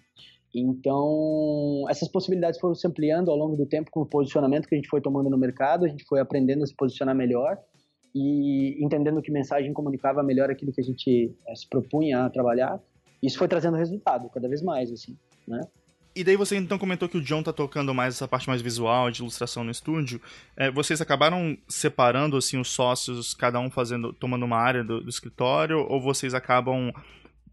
Então, essas possibilidades foram se ampliando ao longo do tempo com o posicionamento que a gente foi tomando no mercado, a gente foi aprendendo a se posicionar melhor e entendendo que mensagem comunicava melhor aquilo que a gente é, se propunha a trabalhar. Isso foi trazendo resultado cada vez mais, assim, né? E daí você então comentou que o John tá tocando mais essa parte mais visual, de ilustração no estúdio. É, vocês acabaram separando assim os sócios, cada um fazendo, tomando uma área do, do escritório, ou vocês acabam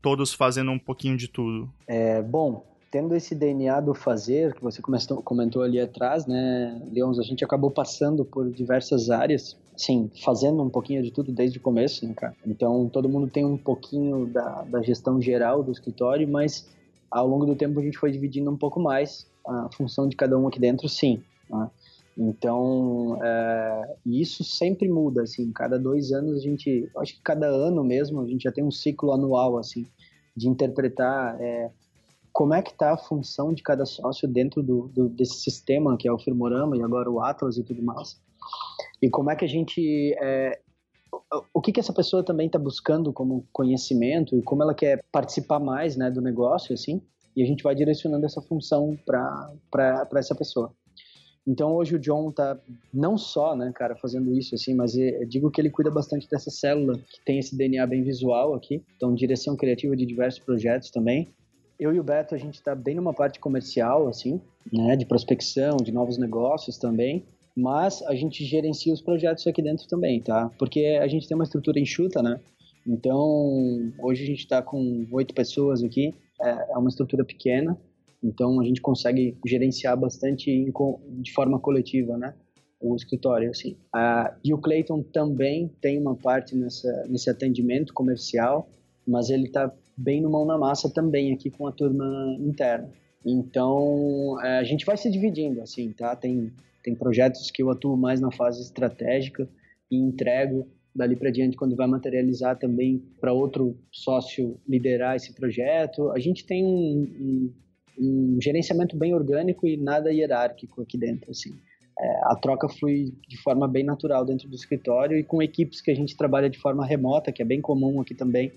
todos fazendo um pouquinho de tudo? É, bom, tendo esse DNA do fazer, que você comentou, ali atrás, né, Leons, a gente acabou passando por diversas áreas, sim, fazendo um pouquinho de tudo desde o começo, né, cara? Então, todo mundo tem um pouquinho da, da gestão geral do escritório, mas ao longo do tempo a gente foi dividindo um pouco mais a função de cada um aqui dentro, sim. Né? Então, é, isso sempre muda, assim, cada dois anos a gente, acho que cada ano mesmo, a gente já tem um ciclo anual, assim, de interpretar é, como é que está a função de cada sócio dentro do, do, desse sistema que é o Firmorama e agora o Atlas e tudo mais. E como é que a gente... É, o que, que essa pessoa também está buscando como conhecimento e como ela quer participar mais né, do negócio, assim, e a gente vai direcionando essa função para essa pessoa. Então hoje o John tá não só, né, cara, fazendo isso assim, mas digo que ele cuida bastante dessa célula que tem esse DNA bem visual aqui, então direção criativa de diversos projetos também eu e o Beto, a gente está bem numa parte comercial, assim, né, de prospecção, de novos negócios também, mas a gente gerencia os projetos aqui dentro também, tá? Porque a gente tem uma estrutura enxuta, né? Então, hoje a gente está com oito pessoas aqui, é, é uma estrutura pequena, então a gente consegue gerenciar bastante de forma coletiva, né? O escritório, assim. Ah, e o Clayton também tem uma parte nessa, nesse atendimento comercial, mas ele está bem no mão na massa também aqui com a turma interna. Então, é, a gente vai se dividindo, assim, tá? Tem, tem projetos que eu atuo mais na fase estratégica e entrego dali para diante quando vai materializar também para outro sócio liderar esse projeto. A gente tem um, um, um gerenciamento bem orgânico e nada hierárquico aqui dentro, assim. É, a troca flui de forma bem natural dentro do escritório e com equipes que a gente trabalha de forma remota, que é bem comum aqui também,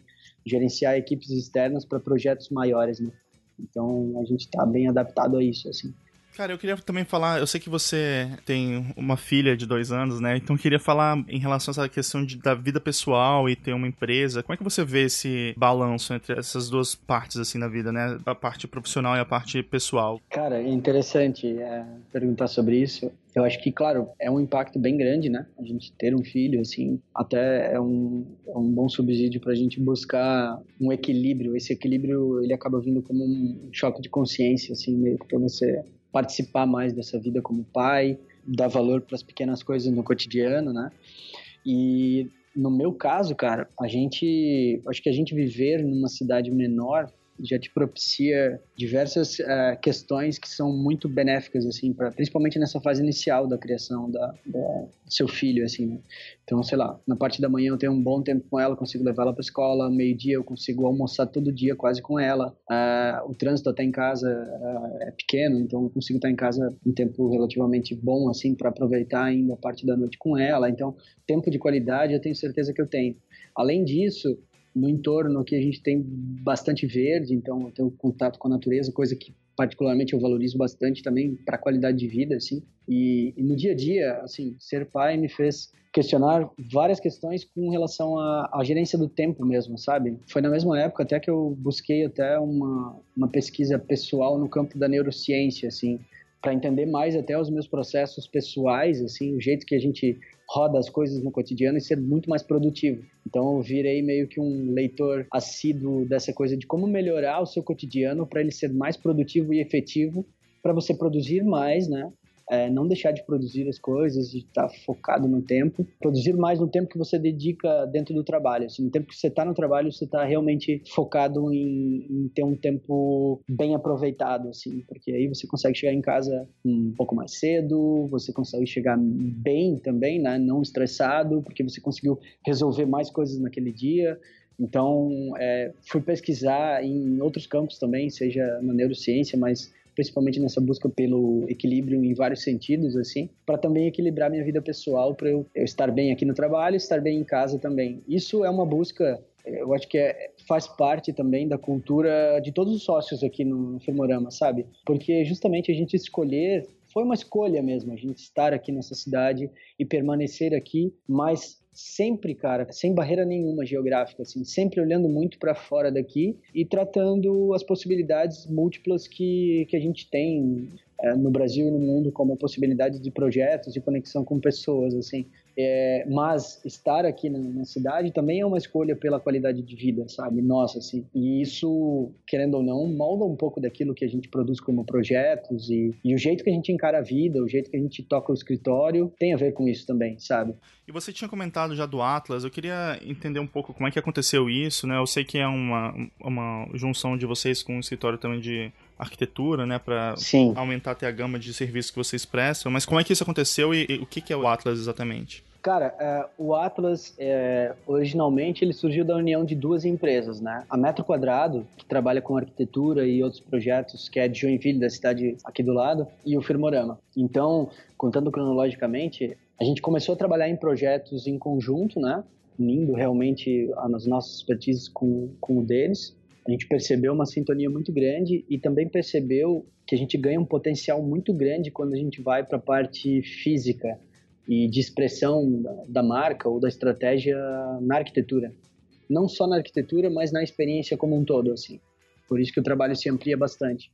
gerenciar equipes externas para projetos maiores, né? Então a gente está bem adaptado a isso, assim. Cara, eu queria também falar, eu sei que você tem uma filha de dois anos, né? Então eu queria falar em relação a essa questão de, da vida pessoal e ter uma empresa. Como é que você vê esse balanço entre essas duas partes, assim, da vida, né? A parte profissional e a parte pessoal? Cara, é interessante é, perguntar sobre isso. Eu acho que, claro, é um impacto bem grande, né? A gente ter um filho, assim, até é um, é um bom subsídio para a gente buscar um equilíbrio. Esse equilíbrio, ele acaba vindo como um choque de consciência, assim, meio que pra você participar mais dessa vida como pai, dar valor para as pequenas coisas no cotidiano, né? E no meu caso, cara, a gente, acho que a gente viver numa cidade menor já te propicia diversas uh, questões que são muito benéficas assim para principalmente nessa fase inicial da criação da, da seu filho assim né? então sei lá na parte da manhã eu tenho um bom tempo com ela consigo levar ela para escola meio dia eu consigo almoçar todo dia quase com ela. Uh, o trânsito até em casa uh, é pequeno então eu consigo estar em casa um tempo relativamente bom assim para aproveitar ainda a parte da noite com ela. Então tempo de qualidade eu tenho certeza que eu tenho. Além disso no entorno aqui a gente tem bastante verde, então eu tenho contato com a natureza, coisa que particularmente eu valorizo bastante também para a qualidade de vida, assim. E, e, no dia a dia, assim, ser pai me fez questionar várias questões com relação à, gerência do tempo mesmo, sabe? Foi na mesma época até que eu busquei até uma, uma pesquisa pessoal no campo da neurociência, assim, para entender mais até os meus processos pessoais, assim, o jeito que a gente roda as coisas no cotidiano e ser muito mais produtivo. Então eu virei meio que um leitor assíduo dessa coisa de como melhorar o seu cotidiano para ele ser mais produtivo e efetivo para você produzir mais, né? É, não deixar de produzir as coisas, de estar focado no tempo, produzir mais no tempo que você dedica dentro do trabalho. Assim, no tempo que você está no trabalho, você está realmente focado em, em, ter um tempo bem aproveitado, assim, porque aí você consegue chegar em casa um pouco mais cedo, você consegue chegar bem também, né, não estressado, porque você conseguiu resolver mais coisas naquele dia. Então, é, fui pesquisar em outros campos também, seja na neurociência, mas principalmente nessa busca pelo equilíbrio em vários sentidos, assim, para também equilibrar minha vida pessoal, para eu, eu, estar bem aqui no trabalho, estar bem em casa também. Isso é uma busca, eu acho que é, faz parte também da cultura de todos os sócios aqui no, no Firmorama, sabe? Porque justamente a gente escolher foi uma escolha mesmo, a gente estar aqui nessa cidade e permanecer aqui, mas sempre, cara, sem barreira nenhuma geográfica, assim, sempre olhando muito para fora daqui e tratando as possibilidades múltiplas que, que a gente tem é, no Brasil e no mundo como possibilidade de projetos e conexão com pessoas, assim. É, mas estar aqui na, na, cidade também é uma escolha pela qualidade de vida, sabe? Nossa, assim. E isso, querendo ou não, molda um pouco daquilo que a gente produz como projetos e, e o jeito que a gente encara a vida, o jeito que a gente toca o escritório, tem a ver com isso também, sabe? E você tinha comentado já do Atlas, eu queria entender um pouco como é que aconteceu isso, né? Eu sei que é uma, uma junção de vocês com um escritório também de arquitetura, né, para aumentar até a gama de serviços que vocês prestam, mas como é que isso aconteceu e, e o que, que é o Atlas exatamente? Cara, é, o Atlas, é, originalmente, ele surgiu da união de duas empresas, né? A Metro Quadrado, que trabalha com arquitetura e outros projetos, que é de Joinville, da cidade aqui do lado, e o Firmorama. Então, contando cronologicamente, a gente começou a trabalhar em projetos em conjunto, né? Unindo realmente as nossas expertises com, com o deles. A gente percebeu uma sintonia muito grande e também percebeu que a gente ganha um potencial muito grande quando a gente vai para a parte física e de expressão da, marca ou da estratégia na arquitetura. Não só na arquitetura, mas na experiência como um todo, assim. Por isso que o trabalho se amplia bastante.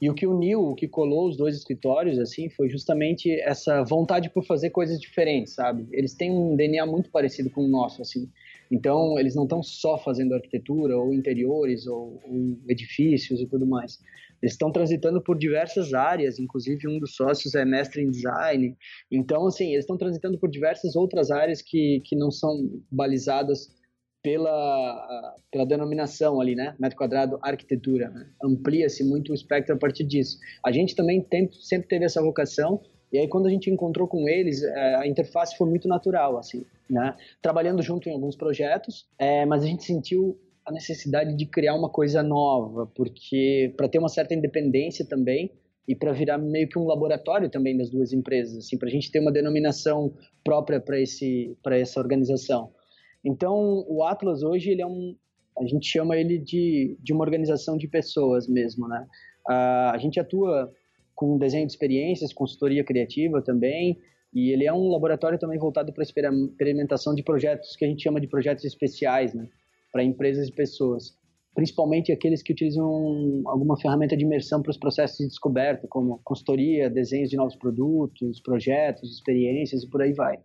E o que uniu, o que colou os dois escritórios, assim, foi justamente essa vontade por fazer coisas diferentes, sabe? Eles têm um DNA muito parecido com o nosso, assim. Então, eles não estão só fazendo arquitetura ou interiores ou, ou edifícios e tudo mais. Eles estão transitando por diversas áreas, inclusive um dos sócios é mestre em design. Então, assim, eles estão transitando por diversas outras áreas que, que não são balizadas pela, pela denominação ali, né? Metro quadrado, arquitetura. Né? Amplia-se muito o espectro a partir disso. A gente também tem, sempre teve essa vocação, e aí quando a gente encontrou com eles, é, a interface foi muito natural, assim, né? Trabalhando junto em alguns projetos, é, mas a gente sentiu a necessidade de criar uma coisa nova, porque para ter uma certa independência também e para virar meio que um laboratório também das duas empresas, assim, para a gente ter uma denominação própria para esse para essa organização. Então, o Atlas hoje ele é um a gente chama ele de, de uma organização de pessoas mesmo, né? a gente atua com desenho de experiências, consultoria criativa também, e ele é um laboratório também voltado para experimentação de projetos que a gente chama de projetos especiais, né? Para empresas e pessoas. Principalmente aqueles que utilizam alguma ferramenta de imersão para os processos de descoberta, como consultoria, desenhos de novos produtos, projetos, experiências e por aí vai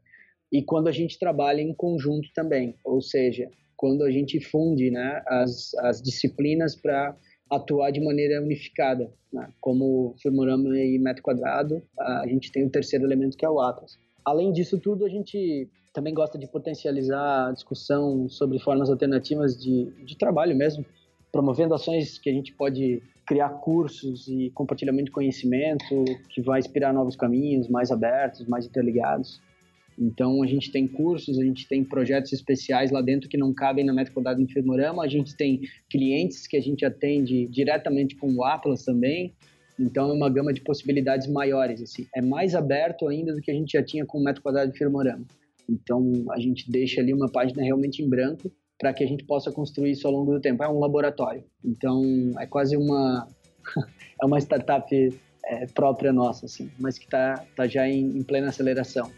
e quando a gente trabalha em conjunto também, ou seja, quando a gente funde né, as, as disciplinas para atuar de maneira unificada, né? como Firmorama e metro quadrado, a gente tem o terceiro elemento que é o Atlas. Além disso tudo, a gente também gosta de potencializar a discussão sobre formas alternativas de, de trabalho mesmo, promovendo ações que a gente pode criar cursos e compartilhamento de conhecimento que vai inspirar novos caminhos mais abertos, mais interligados. Então a gente tem cursos, a gente tem projetos especiais lá dentro que não cabem na metro quadrado do a gente tem clientes que a gente atende diretamente com o Atlas também. Então é uma gama de possibilidades maiores, assim. É mais aberto ainda do que a gente já tinha com o metro quadrado de. Então a gente deixa ali uma página realmente em branco para que a gente possa construir isso ao longo do tempo. É um laboratório. Então é quase uma é uma startup é, própria nossa, assim, mas que está tá já em, em plena aceleração.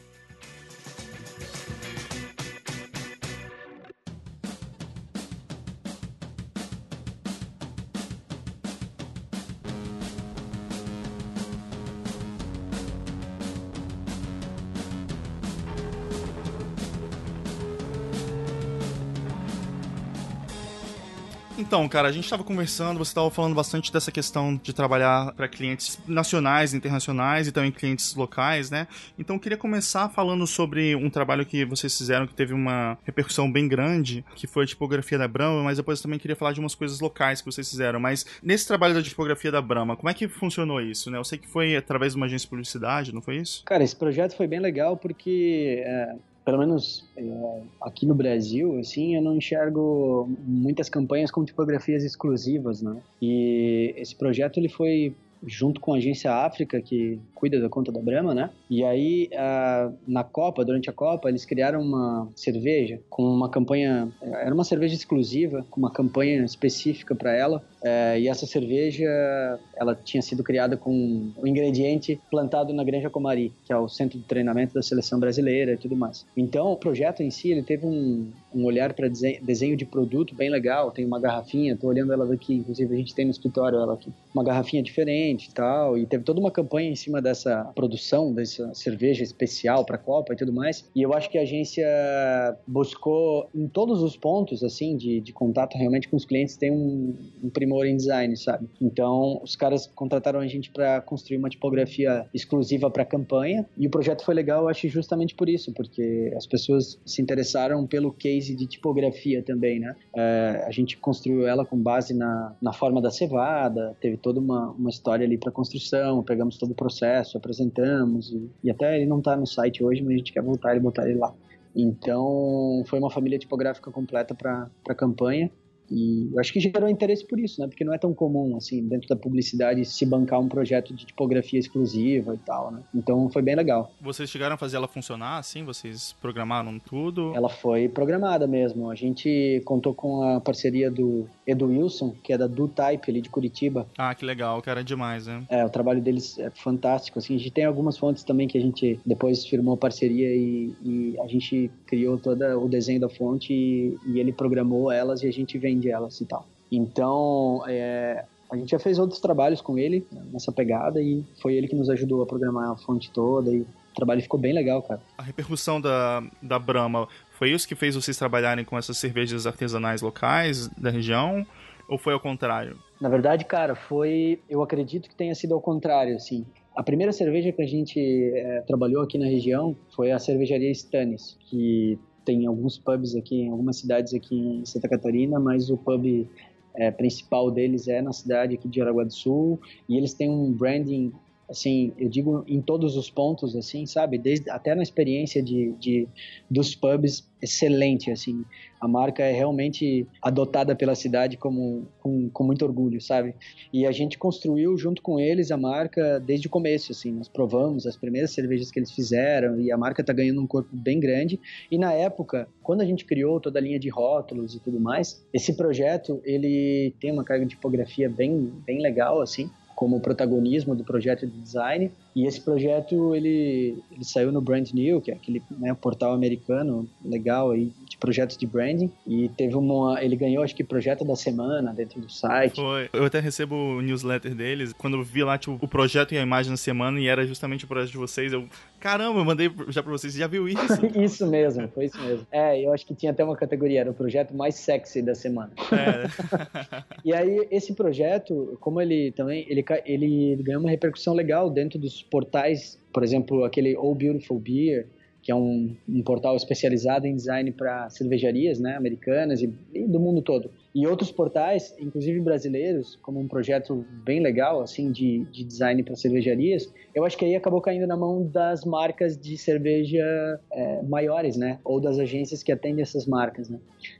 Então, cara, a gente estava conversando, você estava falando bastante dessa questão de trabalhar para clientes nacionais, internacionais e também clientes locais, né? Então, eu queria começar falando sobre um trabalho que vocês fizeram que teve uma repercussão bem grande, que foi a tipografia da Brahma, mas depois eu também queria falar de umas coisas locais que vocês fizeram. Mas nesse trabalho da tipografia da Brahma, como é que funcionou isso, né? Eu sei que foi através de uma agência de publicidade, não foi isso? Cara, esse projeto foi bem legal porque é pelo menos é, aqui no Brasil, assim, eu não enxergo muitas campanhas com tipografias exclusivas, né? E esse projeto ele foi junto com a agência África, que cuida da conta da Brahma, né? E aí, na Copa, durante a Copa, eles criaram uma cerveja com uma campanha. Era uma cerveja exclusiva, com uma campanha específica para ela. É, e essa cerveja, ela tinha sido criada com um ingrediente plantado na Granja Comari, que é o centro de treinamento da seleção brasileira e tudo mais. Então, o projeto em si, ele teve um, um olhar para desenho de produto bem legal. Tem uma garrafinha, estou olhando ela daqui, inclusive a gente tem no escritório ela aqui. Uma garrafinha diferente e tal, e teve toda uma campanha em cima dessa produção, dessa cerveja especial para a Copa e tudo mais. E eu acho que a agência buscou em todos os pontos, assim, de, de contato realmente com os clientes, tem um, um primor em design, sabe? Então, os caras contrataram a gente para construir uma tipografia exclusiva para a campanha, e o projeto foi legal, eu acho, justamente por isso, porque as pessoas se interessaram pelo case de tipografia também, né? É, a gente construiu ela com base na, na forma da cevada, teve toda uma, uma história ali para construção, pegamos todo o processo, apresentamos, e, e até ele não está no site hoje, mas a gente quer voltar e botar ele lá. Então, foi uma família tipográfica completa para a campanha. E eu acho que gerou interesse por isso, né? Porque não é tão comum, assim, dentro da publicidade, se bancar um projeto de tipografia exclusiva e tal, né? Então foi bem legal. Vocês chegaram a fazer ela funcionar, assim? Vocês programaram tudo? Ela foi programada mesmo. A gente contou com a parceria do Edu Wilson, que é da Do Type ali de Curitiba. Ah, que legal, cara, é demais, né? É, o trabalho deles é fantástico, assim. A gente tem algumas fontes também que a gente depois firmou parceria e, e a gente criou todo o desenho da fonte e, e ele programou elas e a gente vem vende elas e tal. Então, é, A gente já fez outros trabalhos com ele né, nessa pegada e foi ele que nos ajudou a programar a fonte toda e o trabalho ficou bem legal, cara. A repercussão da, da Brahma foi isso que fez vocês trabalharem com essas cervejas artesanais locais da região? Ou foi ao contrário? Na verdade, cara, foi. Eu acredito que tenha sido ao contrário, assim. A primeira cerveja que a gente é, trabalhou aqui na região foi a cervejaria Stannis, que tem alguns pubs aqui, em algumas cidades aqui em Santa Catarina, mas o pub é, principal deles é na cidade aqui de Aragua do Sul, e eles têm um branding assim, eu digo em todos os pontos, assim, sabe? Desde, até na experiência de, de, dos pubs, excelente, assim. A marca é realmente adotada pela cidade como, com, com muito orgulho, sabe? E a gente construiu junto com eles a marca desde o começo, assim. Nós provamos as primeiras cervejas que eles fizeram e a marca tá ganhando um corpo bem grande. E na época, quando a gente criou toda a linha de rótulos e tudo mais, esse projeto, ele tem uma carga de tipografia bem, bem legal, assim como protagonismo do projeto de design. E esse projeto ele, ele saiu no Brand New, que é aquele né, portal americano legal aí de projetos de branding. E teve uma, ele ganhou acho que projeto da semana dentro do site. Foi. Eu até recebo o newsletter deles. Quando eu vi lá tipo, o projeto e a imagem da semana e era justamente o projeto de vocês, eu caramba, eu mandei já para vocês. Você já viu isso? isso mesmo, foi isso mesmo. É, eu acho que tinha até uma categoria, era o projeto mais sexy da semana. É. e aí esse projeto, como ele também ele ele ganhou uma repercussão legal dentro dos portais, por exemplo, aquele Oh Beautiful Beer, que é um, um portal especializado em design para cervejarias né, americanas e, e, do mundo todo. E outros portais, inclusive brasileiros, como um projeto bem legal assim de, de design para cervejarias, eu acho que aí acabou caindo na mão das marcas de cerveja é, maiores, né? Ou das agências que atendem essas marcas, né?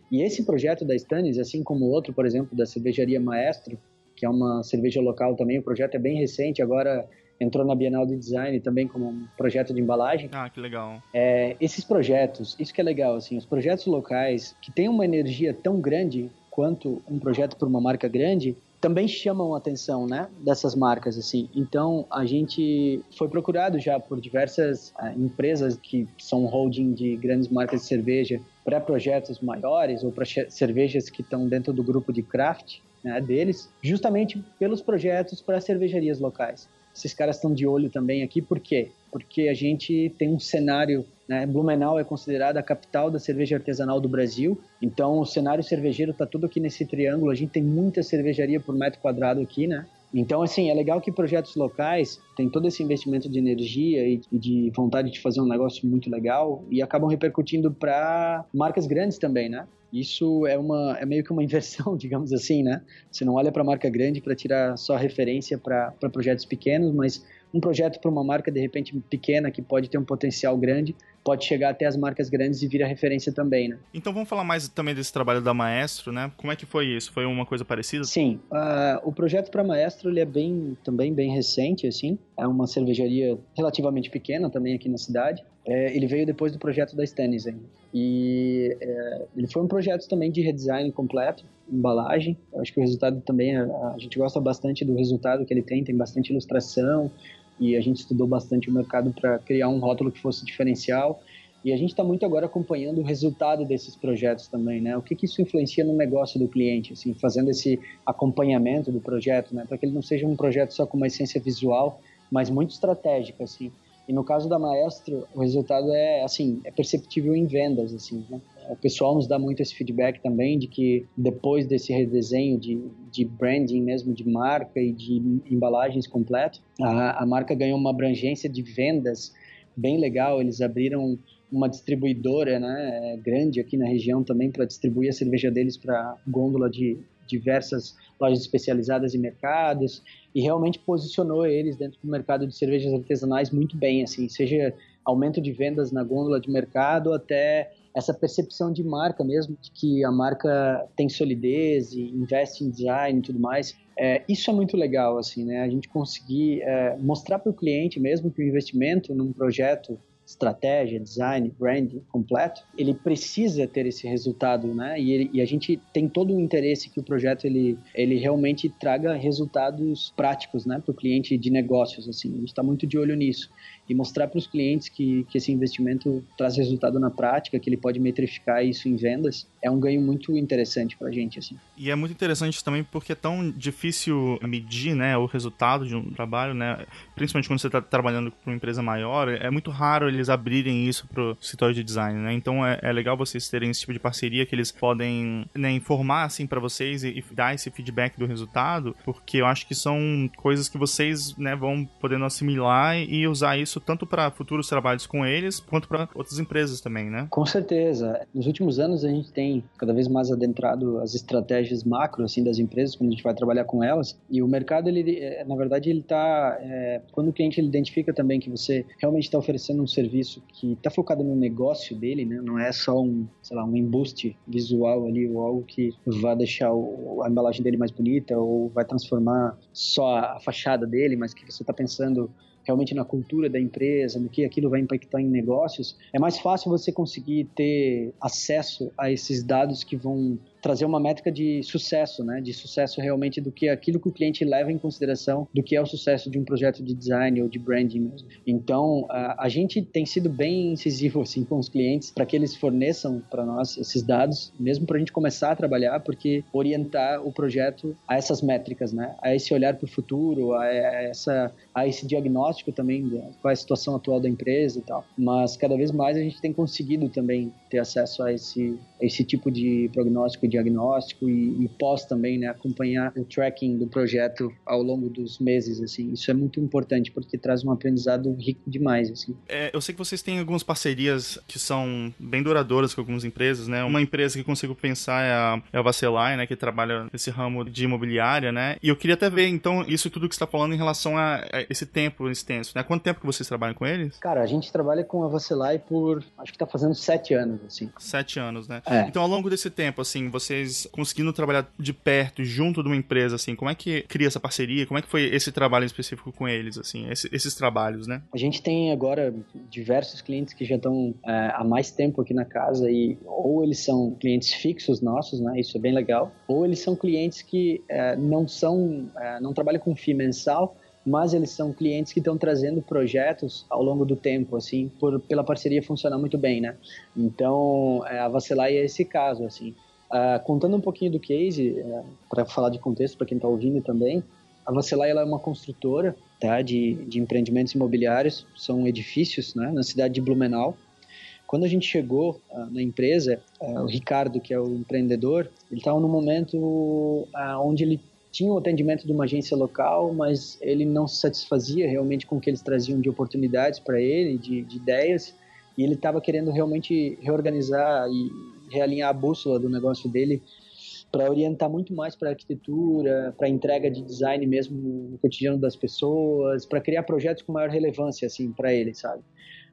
E esse projeto da Stannis, assim como outro, por exemplo, da cervejaria Maestro, que é uma cerveja local também. O projeto é bem recente, agora entrou na Bienal de Design também como um projeto de embalagem. Ah, que legal. É, esses projetos, isso que é legal, assim, os projetos locais que têm uma energia tão grande quanto um projeto para uma marca grande, também chamam a atenção, né, dessas marcas, assim. Então, a gente foi procurado já por diversas uh, empresas que são holding de grandes marcas de cerveja para projetos maiores ou para cervejas que estão dentro do grupo de craft, né, deles, justamente pelos projetos para cervejarias locais. Esses caras estão de olho também aqui, por quê? Porque a gente tem um cenário, né, Blumenau é considerada a capital da cerveja artesanal do Brasil, então o cenário cervejeiro está tudo aqui nesse triângulo, a gente tem muita cervejaria por metro quadrado aqui, né? Então, assim, é legal que projetos locais têm todo esse investimento de energia e de vontade de fazer um negócio muito legal e acabam repercutindo para marcas grandes também, né? Isso é, uma, é meio que uma inversão, digamos assim, né? Você não olha para marca grande para tirar só referência para projetos pequenos, mas um projeto para uma marca de repente pequena que pode ter um potencial grande pode chegar até as marcas grandes e vir a referência também, né? Então vamos falar mais também desse trabalho da Maestro, né? Como é que foi isso? Foi uma coisa parecida? Sim, uh, o projeto para Maestro ele é bem também bem recente, assim. É uma cervejaria relativamente pequena também aqui na cidade. É, ele veio depois do projeto da Stannis ainda. E é, ele foi um projeto também de redesign completo, embalagem. Eu acho que o resultado também, a, a gente gosta bastante do resultado que ele tem, tem bastante ilustração, e a gente estudou bastante o mercado para criar um rótulo que fosse diferencial. E a gente está muito agora acompanhando o resultado desses projetos também, né? O que, que isso influencia no negócio do cliente, assim, fazendo esse acompanhamento do projeto, né? Para que ele não seja um projeto só com uma essência visual, mas muito estratégica, assim. E no caso da Maestro, o resultado é, assim, é perceptível em vendas, assim, né? O pessoal nos dá muito esse feedback também de que depois desse redesenho de, de branding mesmo, de marca e de embalagens completo, a, a marca ganhou uma abrangência de vendas bem legal. Eles abriram uma distribuidora né, grande aqui na região também para distribuir a cerveja deles para gôndola de diversas lojas especializadas e mercados e realmente posicionou eles dentro do mercado de cervejas artesanais muito bem, assim, seja aumento de vendas na gôndola de mercado até essa percepção de marca mesmo, de que a marca tem solidez e investe em design e tudo mais. É, isso é muito legal, assim, né? A gente conseguir é, mostrar para o cliente mesmo que o investimento num projeto estratégia, design, brand completo, ele precisa ter esse resultado, né? E, ele, e, a gente tem todo o interesse que o projeto ele, ele realmente traga resultados práticos, né, para o cliente de negócios. Assim, a gente está muito de olho nisso e mostrar para os clientes que, que esse investimento traz resultado na prática, que ele pode metrificar isso em vendas, é um ganho muito interessante para a gente. Assim. E é muito interessante também porque é tão difícil medir né, o resultado de um trabalho, né? principalmente quando você está trabalhando com uma empresa maior, é muito raro eles abrirem isso para o setor de design. Né? Então é, é, legal vocês terem esse tipo de parceria que eles podem né, informar assim, para vocês e, e, dar esse feedback do resultado, porque eu acho que são coisas que vocês né, vão podendo assimilar e usar isso tanto para futuros trabalhos com eles, quanto para outras empresas também, né? Com certeza. Nos últimos anos a gente tem cada vez mais adentrado as estratégias macro assim das empresas quando a gente vai trabalhar com elas e o mercado ele é, na verdade ele está é, quando o cliente ele identifica também que você realmente está oferecendo um serviço que está focado no negócio dele, né? Não é só um sei lá um embuste visual ali ou algo que vai deixar o, a embalagem dele mais bonita ou vai transformar só a fachada dele, mas que você está pensando realmente na cultura da empresa, no que aquilo vai impactar em negócios, é mais fácil você conseguir ter acesso a esses dados que vão trazer uma métrica de sucesso, né? De sucesso realmente do que aquilo que o cliente leva em consideração do que é o sucesso de um projeto de design ou de branding mesmo. Então, a, gente tem sido bem incisivo assim com os clientes para que eles forneçam para nós esses dados, mesmo para a gente começar a trabalhar, porque orientar o projeto a essas métricas, né? A esse olhar para o futuro, a, essa a esse diagnóstico também da qual é a situação atual da empresa e tal. Mas cada vez mais a gente tem conseguido também ter acesso a esse a esse tipo de prognóstico diagnóstico e, e, pós também, né, acompanhar o tracking do projeto ao longo dos meses, assim. Isso é muito importante porque traz um aprendizado rico demais, assim. É, eu sei que vocês têm algumas parcerias que são bem duradouras com algumas empresas, né? Uma empresa que consigo pensar é a, é a Vacelai, né, que trabalha nesse ramo de imobiliária, né? E eu queria até ver, então, isso tudo que você está falando em relação a, a, esse tempo extenso, né? Quanto tempo que vocês trabalham com eles? Cara, a gente trabalha com a Vacelai por, acho que está fazendo sete anos, assim. Sete anos, né? É. Então, ao longo desse tempo, assim, vocês conseguindo trabalhar de perto, junto de uma empresa, assim, como é que cria essa parceria? Como é que foi esse trabalho específico com eles, assim, esse, esses trabalhos, né? A gente tem agora diversos clientes que já estão é, há mais tempo aqui na casa e ou eles são clientes fixos nossos, né? Isso é bem legal. Ou eles são clientes que é, não são, é, não trabalham com FII mensal, mas eles são clientes que estão trazendo projetos ao longo do tempo, assim, por, pela parceria funcionar muito bem, né? Então, é, a Vacelai é esse caso, assim. Uh, contando um pouquinho do case, uh, é, para falar de contexto para quem está ouvindo também, a Vacelai ela é uma construtora tá, de, de empreendimentos imobiliários, são edifícios né, na cidade de Blumenau. Quando a gente chegou uh, na empresa, o Ricardo, que é o empreendedor, ele estava no momento onde ele tinha o atendimento de uma agência local, mas ele não se satisfazia realmente com o que eles traziam de oportunidades para ele, de, de, ideias, e ele estava querendo realmente reorganizar e realinhar a bússola do negócio dele para orientar muito mais para arquitetura, para entrega de design mesmo no cotidiano das pessoas, para criar projetos com maior relevância assim para ele, sabe?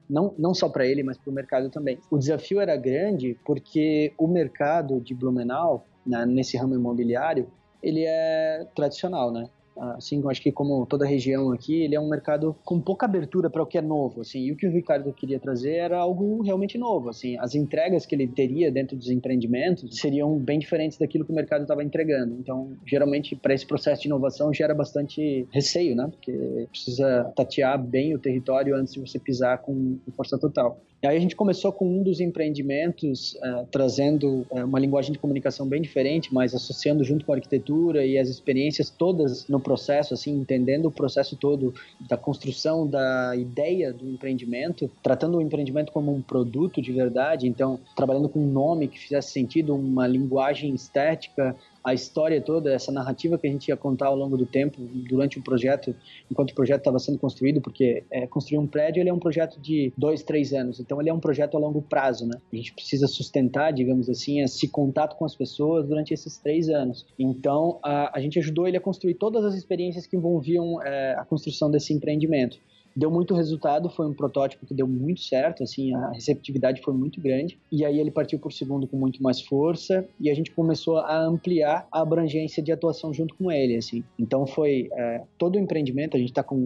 Não, não só para ele, mas para o mercado também. O desafio era grande porque o mercado de Blumenau, na, nesse ramo imobiliário, ele é tradicional, né? Assim, eu acho que como toda região aqui, ele é um mercado com pouca abertura para o que é novo, assim, e o que o Ricardo queria trazer era algo realmente novo, assim, as entregas que ele teria dentro dos empreendimentos seriam bem diferentes daquilo que o mercado estava entregando, então, geralmente, para esse processo de inovação gera bastante receio, né, porque precisa tatear bem o território antes de você pisar com força total. E aí a gente começou com um dos empreendimentos, uh, trazendo uh, uma linguagem de comunicação bem diferente, mas associando junto com a arquitetura e as experiências todas no processo, assim, entendendo o processo todo da construção da ideia do empreendimento, tratando o empreendimento como um produto de verdade, então trabalhando com um nome que fizesse sentido, uma linguagem estética, a história toda, essa narrativa que a gente ia contar ao longo do tempo, durante o projeto, enquanto o projeto estava sendo construído, porque é, construir um prédio ele é um projeto de dois, três anos, então ele é um projeto a longo prazo, né? A gente precisa sustentar, digamos assim, esse contato com as pessoas durante esses três anos. Então a, a gente ajudou ele a construir todas as experiências que envolviam é, a construção desse empreendimento. Deu muito resultado, foi um protótipo que deu muito certo, assim, a receptividade foi muito grande. E aí ele partiu por segundo com muito mais força e a gente começou a ampliar a abrangência de atuação junto com ele, assim. Então foi é, todo o empreendimento, a gente está com,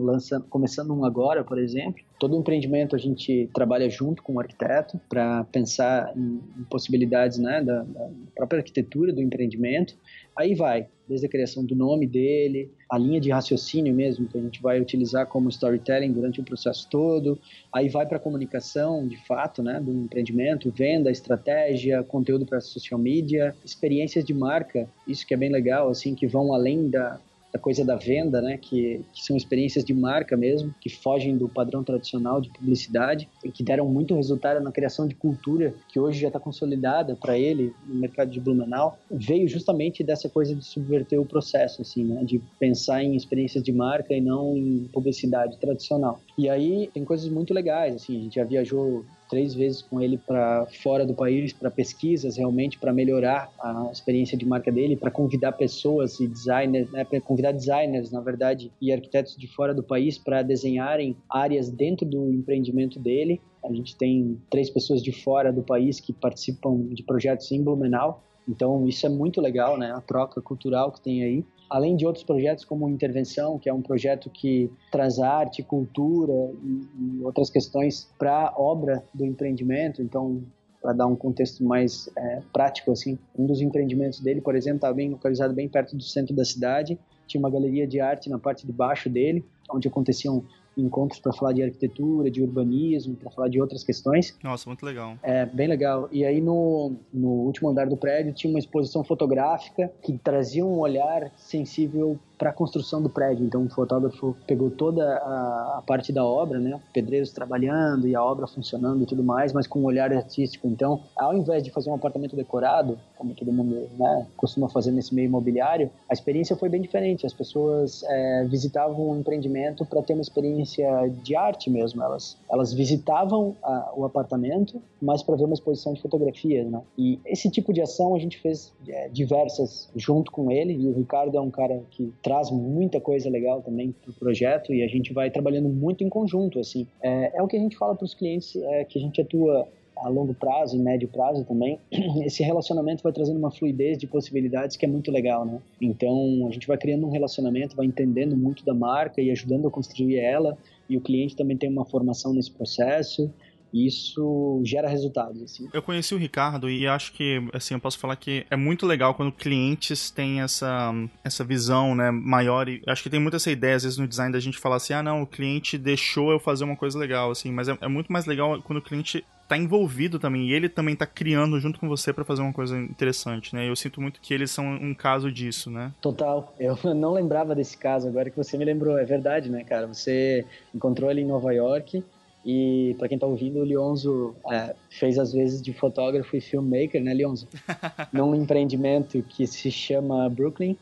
começando um agora, por exemplo, todo o empreendimento a gente trabalha junto com o arquiteto para pensar em, em, possibilidades né, da, da própria arquitetura do empreendimento. Aí vai, desde a criação do nome dele, a linha de raciocínio mesmo que a gente vai utilizar como storytelling durante o processo todo, aí vai para a comunicação, de fato, né, do empreendimento, venda, estratégia, conteúdo para social media, experiências de marca, isso que é bem legal, assim, que vão além da, da coisa da venda, né, que, que, são experiências de marca mesmo, que fogem do padrão tradicional de publicidade e que deram muito resultado na criação de cultura que hoje já está consolidada para ele no mercado de Blumenau, veio justamente dessa coisa de subverter o processo, assim, né, de pensar em experiências de marca e não em publicidade tradicional. E aí tem coisas muito legais, assim, a gente já viajou três vezes com ele para fora do país para pesquisas realmente para melhorar a experiência de marca dele para convidar pessoas e designers né, para convidar designers na verdade e arquitetos de fora do país para desenharem áreas dentro do empreendimento dele. A gente tem três pessoas de fora do país que participam de projetos em Blumenau. Então isso é muito legal né a troca cultural que tem aí além de outros projetos como Intervenção, que é um projeto que traz arte, cultura e, e outras questões para a obra do empreendimento. Então, para dar um contexto mais é, prático, assim, um dos empreendimentos dele, por exemplo, estava bem localizado bem perto do centro da cidade. Tinha uma galeria de arte na parte de baixo dele, onde aconteciam encontros para falar de arquitetura, de urbanismo, para falar de outras questões. Nossa, muito legal. É, bem legal. E aí no, no último andar do prédio tinha uma exposição fotográfica que trazia um olhar sensível para a construção do prédio. Então o fotógrafo pegou toda a, a, parte da obra, né, pedreiros trabalhando e a obra funcionando e tudo mais, mas com um olhar artístico. Então, ao invés de fazer um apartamento decorado, como todo mundo né, costuma fazer nesse meio imobiliário, a experiência foi bem diferente. As pessoas é, visitavam o empreendimento para ter uma experiência de arte mesmo. Elas, elas visitavam a, o apartamento, mas para ver uma exposição de fotografias, né? E esse tipo de ação a gente fez é, diversas junto com ele. E o Ricardo é um cara que traz muita coisa legal também para o projeto e a gente vai trabalhando muito em conjunto, assim. É, é o que a gente fala para os clientes, é, que a gente atua a longo prazo e médio prazo também, esse relacionamento vai trazendo uma fluidez de possibilidades que é muito legal, né? Então, a gente vai criando um relacionamento, vai entendendo muito da marca e ajudando a construir ela, e o cliente também tem uma formação nesse processo, isso gera resultados. Assim. Eu conheci o Ricardo e acho que, assim, eu posso falar que é muito legal quando clientes têm essa, essa visão, né, maior e acho que tem muita essa ideia, às vezes, no design da gente falar assim, ah, não, o cliente deixou eu fazer uma coisa legal, assim, mas é, é muito mais legal quando o cliente tá envolvido também e ele também tá criando junto com você para fazer uma coisa interessante, né? Eu sinto muito que eles são um caso disso, né? Total. Eu não lembrava desse caso agora que você me lembrou. É verdade, né, cara? Você encontrou ele em Nova York e para quem está ouvindo, o Leonzo é, fez às vezes de fotógrafo e filmmaker, né, Leonzo? Num empreendimento que se chama Brooklyn.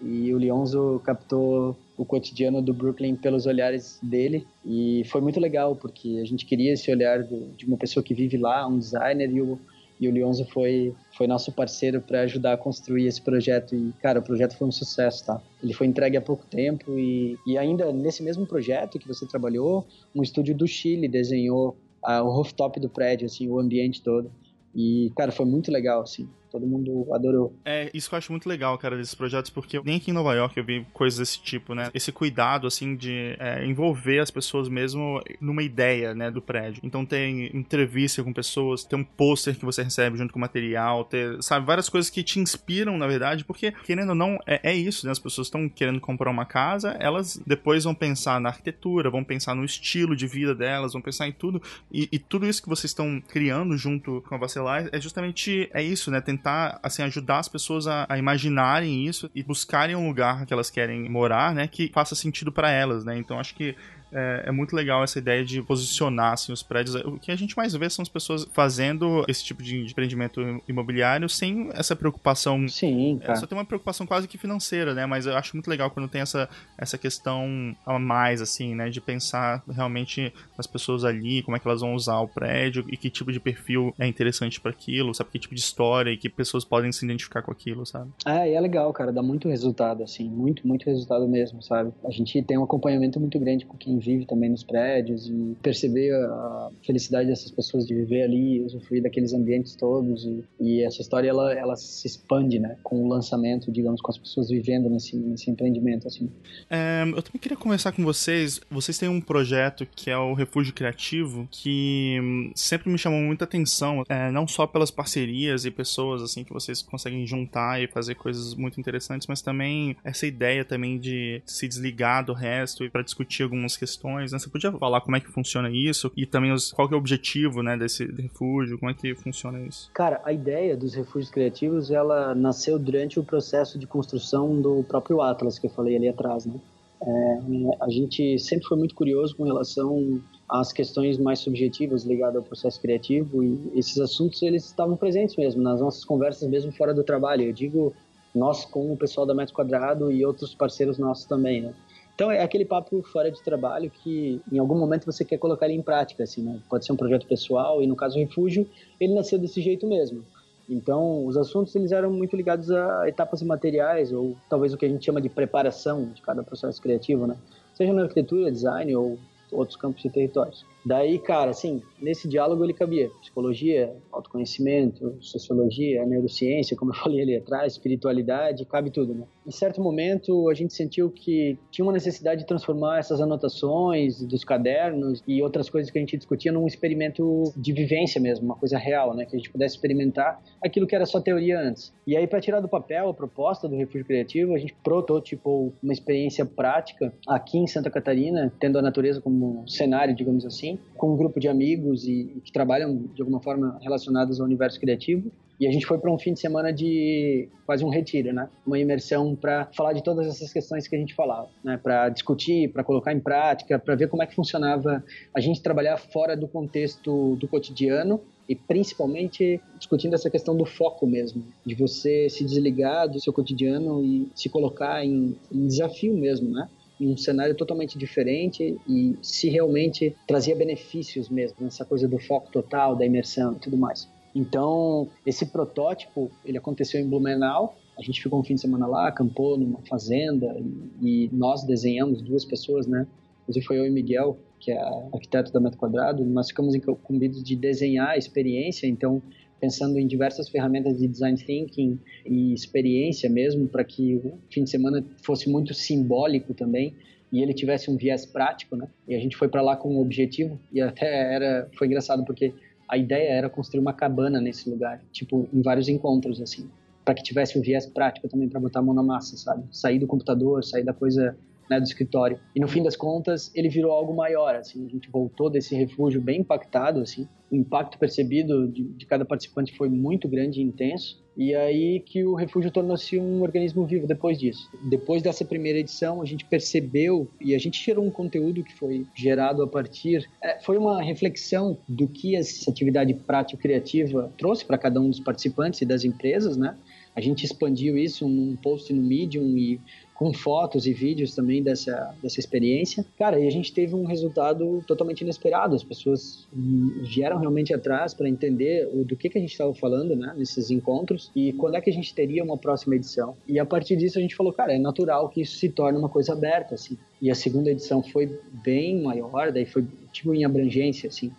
E o Leonzo captou o cotidiano do Brooklyn pelos olhares dele. E foi muito legal, porque a gente queria esse olhar do, de uma pessoa que vive lá, um designer, e o, e o Leonzo foi, foi nosso parceiro para ajudar a construir esse projeto. E, cara, o projeto foi um sucesso, tá? Ele foi entregue há pouco tempo e, e ainda nesse mesmo projeto que você trabalhou, um estúdio do Chile desenhou uh, o rooftop do prédio, assim, o ambiente todo. E, cara, foi muito legal, assim. Todo mundo adorou. É, isso que eu acho muito legal, cara, desses projetos, porque nem aqui em Nova York eu vi coisas desse tipo, né? Esse cuidado, assim, de é, envolver as pessoas mesmo numa ideia, né, do prédio. Então tem entrevista com pessoas, tem um pôster que você recebe junto com o material, ter, sabe, várias coisas que te inspiram, na verdade, porque, querendo ou não, é, é isso, né? As pessoas estão querendo comprar uma casa, elas depois vão pensar na arquitetura, vão pensar no estilo de vida delas, vão pensar em tudo, e, e tudo isso que vocês estão criando junto com a Vacelar é justamente, é isso, né? Tentar assim ajudar as pessoas a, a, imaginarem isso e buscarem um lugar que elas querem morar, né, que faça sentido para elas, né? Então acho que é, é, muito legal essa ideia de posicionar assim, os prédios. O que a gente mais vê são as pessoas fazendo esse tipo de empreendimento imobiliário sem essa preocupação. Sim, cara. Só tem uma preocupação quase que financeira, né? Mas eu acho muito legal quando tem essa, essa questão a mais, assim, né? De pensar realmente nas pessoas ali, como é que elas vão usar o prédio e que tipo de perfil é interessante para aquilo, sabe? Que tipo de história e que pessoas podem se identificar com aquilo, sabe? Ah, e é legal, cara. Dá muito resultado, assim. Muito, muito resultado mesmo, sabe? A gente tem um acompanhamento muito grande com quem vive também nos prédios e perceber a felicidade dessas pessoas de viver ali, usufruir daqueles ambientes todos e, e essa história ela, ela se expande, né, com o lançamento, digamos, com as pessoas vivendo nesse, nesse empreendimento, assim. É, eu também queria conversar com vocês, vocês têm um projeto que é o Refúgio Criativo, que hum, sempre me chamou muita atenção, é, não só pelas parcerias e pessoas, assim, que vocês conseguem juntar e fazer coisas muito interessantes, mas também essa ideia também de se desligar do resto e para discutir algumas questões, né? Você podia falar como é que funciona isso e também os, qual é o objetivo, né, desse refúgio, como é que funciona isso? Cara, a ideia dos refúgios criativos, ela nasceu durante o processo de construção do próprio Atlas que eu falei ali atrás, né? É, a gente sempre foi muito curioso com relação às questões mais subjetivas ligadas ao processo criativo e esses assuntos eles estavam presentes mesmo nas nossas conversas mesmo fora do trabalho. Eu digo nós com o pessoal da Metro Quadrado e outros parceiros nossos também, né? Então é aquele papo fora de trabalho que em algum momento você quer colocar ele em prática, assim, né? Pode ser um projeto pessoal e no caso o Refúgio ele nasceu desse jeito mesmo. Então os assuntos eles eram muito ligados a etapas materiais ou talvez o que a gente chama de preparação de cada processo criativo, né? Seja na arquitetura, design ou outros campos e territórios. Daí, cara, assim, nesse diálogo ele cabia psicologia, autoconhecimento, sociologia, neurociência, como eu falei ali atrás, espiritualidade, cabe tudo, né? Em certo momento, a gente sentiu que tinha uma necessidade de transformar essas anotações dos cadernos e outras coisas que a gente discutia num experimento de vivência mesmo, uma coisa real, né? Que a gente pudesse experimentar aquilo que era só teoria antes. E aí, para tirar do papel a proposta do Refúgio Criativo, a gente prototipou uma experiência prática aqui em Santa Catarina, tendo a natureza como cenário, digamos assim, com um grupo de amigos e que trabalham de alguma forma relacionados ao universo criativo. E a gente foi para um fim de semana de quase um retiro, né? Uma imersão para falar de todas essas questões que a gente falava, né? Para discutir, para colocar em prática, para ver como é que funcionava a gente trabalhar fora do contexto do cotidiano e principalmente discutindo essa questão do foco mesmo, de você se desligar do seu cotidiano e se colocar em, em desafio mesmo, né? Um cenário totalmente diferente e se realmente trazia benefícios mesmo, essa coisa do foco total, da imersão e tudo mais. Então, esse protótipo, ele aconteceu em Blumenau, a gente ficou um fim de semana lá, acampou numa fazenda e, nós desenhamos duas pessoas, né? Inclusive foi eu e Miguel, que é arquiteto da Metro Quadrado, nós ficamos incumbidos de desenhar a experiência, então pensando em diversas ferramentas de design thinking e experiência mesmo, para que o fim de semana fosse muito simbólico também e ele tivesse um viés prático, né? E a gente foi para lá com um objetivo e até era foi engraçado porque a ideia era construir uma cabana nesse lugar, tipo em vários encontros assim, para que tivesse um viés prático também para botar a mão na massa, sabe? Sair do computador, sair da coisa né, do escritório. E no fim das contas, ele virou algo maior, assim, a gente voltou desse refúgio bem impactado, assim, o impacto percebido de, de cada participante foi muito grande e intenso, e aí que o refúgio tornou-se um organismo vivo depois disso. Depois dessa primeira edição, a gente percebeu e a gente gerou um conteúdo que foi gerado a partir. É, foi uma reflexão do que essa atividade prático-criativa trouxe para cada um dos participantes e das empresas, né? A gente expandiu isso num post no Medium e com fotos e vídeos também dessa, dessa experiência. Cara, e a gente teve um resultado totalmente inesperado. As pessoas vieram realmente atrás para entender o, do que, que a gente estava falando, né, nesses encontros e quando é que a gente teria uma próxima edição. E a partir disso a gente falou, cara, é natural que isso se torne uma coisa aberta, assim. E a segunda edição foi bem maior, daí foi tipo em abrangência, assim.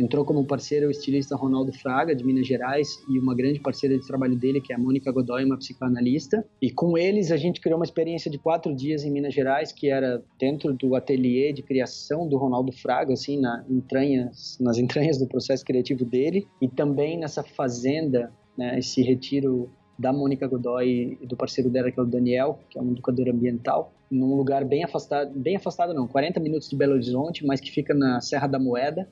Entrou como parceiro o estilista Ronaldo Fraga, de Minas Gerais, e uma grande parceira de trabalho dele, que é a Mônica Godoy, uma psicoanalista. E com eles a gente criou uma experiência de quatro dias em Minas Gerais, que era dentro do ateliê de criação do Ronaldo Fraga, assim, na entranhas, nas entranhas do processo criativo dele, e também nessa fazenda, né, esse retiro da Mônica Godoy e do parceiro dela, que é o Daniel, que é um educador ambiental, num lugar bem afastado, bem afastado não, 40 minutos de Belo Horizonte, mas que fica na Serra da Moeda,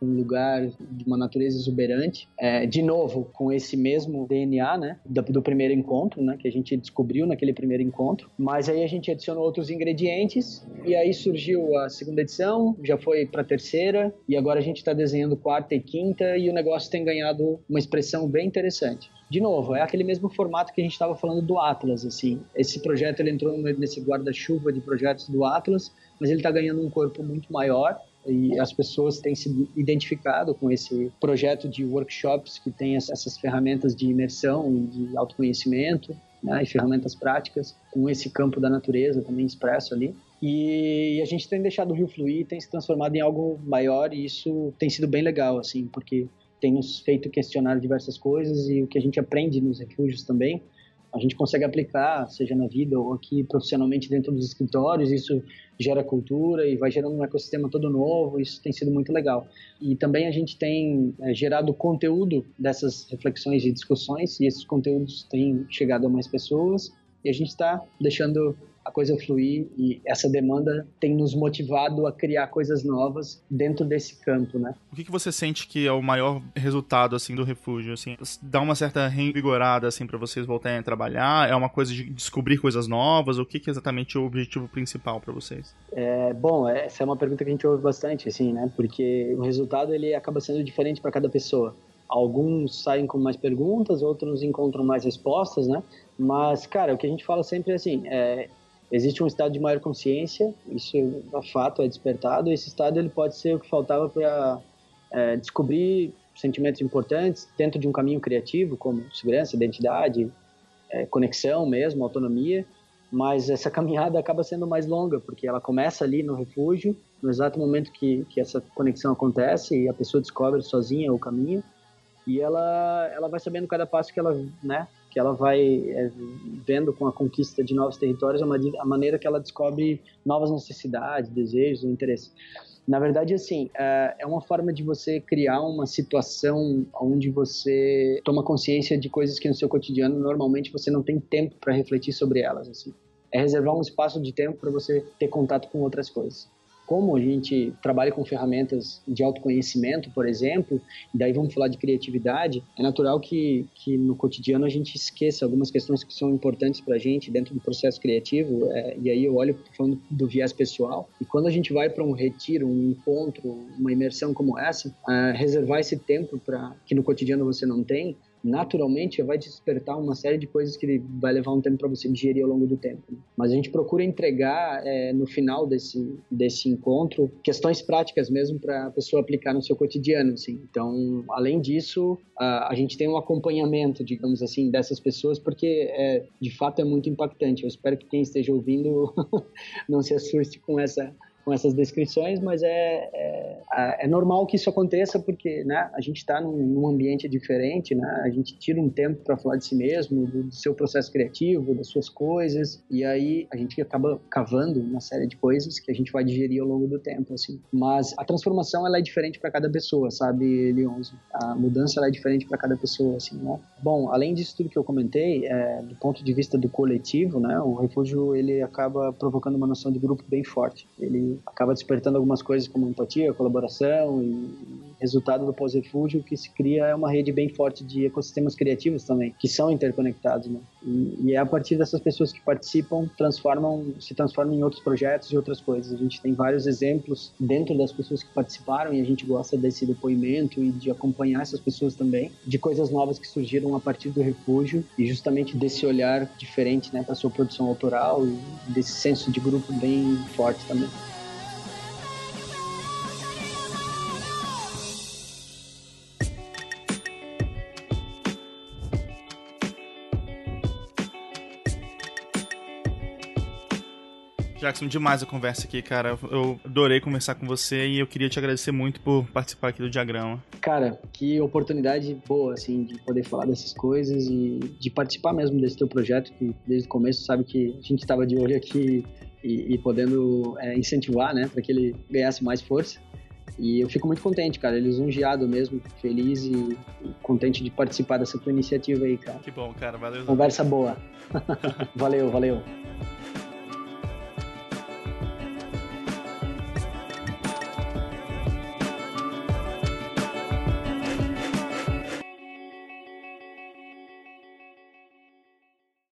um lugar de uma natureza exuberante. É, de novo, com esse mesmo DNA, né, do, do, primeiro encontro, né, que a gente descobriu naquele primeiro encontro. Mas aí a gente adicionou outros ingredientes e aí surgiu a segunda edição, já foi para a terceira e agora a gente está desenhando quarta e quinta e o negócio tem ganhado uma expressão bem interessante de novo, é aquele mesmo formato que a gente estava falando do Atlas, assim. Esse projeto ele entrou nesse guarda-chuva de projetos do Atlas, mas ele está ganhando um corpo muito maior e as pessoas têm se identificado com esse projeto de workshops que tem essas ferramentas de imersão e de autoconhecimento né, e ferramentas práticas com esse campo da natureza também expresso ali. E a gente tem deixado o rio fluir, tem se transformado em algo maior e isso tem sido bem legal, assim, porque tem nos feito questionar diversas coisas e o que a gente aprende nos refúgios também, a gente consegue aplicar, seja na vida ou aqui profissionalmente dentro dos escritórios, isso gera cultura e vai gerando um ecossistema todo novo, isso tem sido muito legal. E também a gente tem é, gerado conteúdo dessas reflexões e discussões, e esses conteúdos têm chegado a mais pessoas, e a gente está deixando a coisa fluir e essa demanda tem nos motivado a criar coisas novas dentro desse campo, né? O que, que você sente que é o maior resultado assim do refúgio, assim, dá uma certa reinvigorada assim para vocês voltarem a trabalhar? É uma coisa de descobrir coisas novas? O que, que é exatamente o objetivo principal para vocês? É, bom, essa é uma pergunta que a gente ouve bastante, assim, né? Porque o resultado ele acaba sendo diferente para cada pessoa. Alguns saem com mais perguntas, outros encontram mais respostas, né? Mas, cara, o que a gente fala sempre é assim, é, existe um estado de maior consciência, isso é fato, é despertado, esse estado ele pode ser o que faltava para é, descobrir sentimentos importantes dentro de um caminho criativo, como segurança, identidade, é, conexão mesmo, autonomia, mas essa caminhada acaba sendo mais longa, porque ela começa ali no refúgio, no exato momento que, que essa conexão acontece e a pessoa descobre sozinha o caminho, e ela, ela vai sabendo cada passo que ela, né, que ela vai é, vendo com a conquista de novos territórios a, maneira que ela descobre novas necessidades, desejos, interesses. Na verdade, assim, é, é uma forma de você criar uma situação onde você toma consciência de coisas que no seu cotidiano normalmente você não tem tempo para refletir sobre elas. Assim. É reservar um espaço de tempo para você ter contato com outras coisas como a gente trabalha com ferramentas de autoconhecimento, por exemplo, e daí vamos falar de criatividade, é natural que, que no cotidiano a gente esqueça algumas questões que são importantes para a gente dentro do processo criativo, é, e aí eu olho falando do viés pessoal, e quando a gente vai para um retiro, um encontro, uma imersão como essa, é, reservar esse tempo para que no cotidiano você não tem, naturalmente vai despertar uma série de coisas que vai levar um tempo para você digerir ao longo do tempo. Né? Mas a gente procura entregar é, no final desse, desse encontro questões práticas mesmo para a pessoa aplicar no seu cotidiano. Assim. Então, além disso, a, a, gente tem um acompanhamento, digamos assim, dessas pessoas, porque é, de fato é muito impactante. Eu espero que quem esteja ouvindo não se assuste com essa com essas descrições, mas é, é, é normal que isso aconteça porque né, a gente está num, num, ambiente diferente, né, a gente tira um tempo para falar de si mesmo, do, do, seu processo criativo, das suas coisas, e aí a gente acaba cavando uma série de coisas que a gente vai digerir ao longo do tempo. Assim. Mas a transformação ela é diferente para cada pessoa, sabe, Leonzo? A mudança ela é diferente para cada pessoa. Assim, né? Bom, além disso tudo que eu comentei, é, do ponto de vista do coletivo, né, o refúgio ele acaba provocando uma noção de grupo bem forte. Ele acaba despertando algumas coisas como empatia, colaboração e resultado do pós-refúgio que se cria é uma rede bem forte de ecossistemas criativos também, que são interconectados, né? E, e, é a partir dessas pessoas que participam, transformam, se transformam em outros projetos e outras coisas. A gente tem vários exemplos dentro das pessoas que participaram e a gente gosta desse depoimento e de acompanhar essas pessoas também, de coisas novas que surgiram a partir do refúgio e justamente desse olhar diferente, né, para sua produção autoral e desse senso de grupo bem forte também. Jackson, demais a conversa aqui, cara. Eu adorei conversar com você e eu queria te agradecer muito por participar aqui do diagrama. Cara, que oportunidade boa, assim, de poder falar dessas coisas e de participar mesmo desse teu projeto, que desde o começo sabe que a gente estava de olho aqui e, e podendo é, incentivar, né, para que ele ganhasse mais força. E eu fico muito contente, cara, lisonjeado mesmo, feliz e, e contente de participar dessa tua iniciativa aí, cara. Que bom, cara, valeu. Conversa boa. valeu, valeu.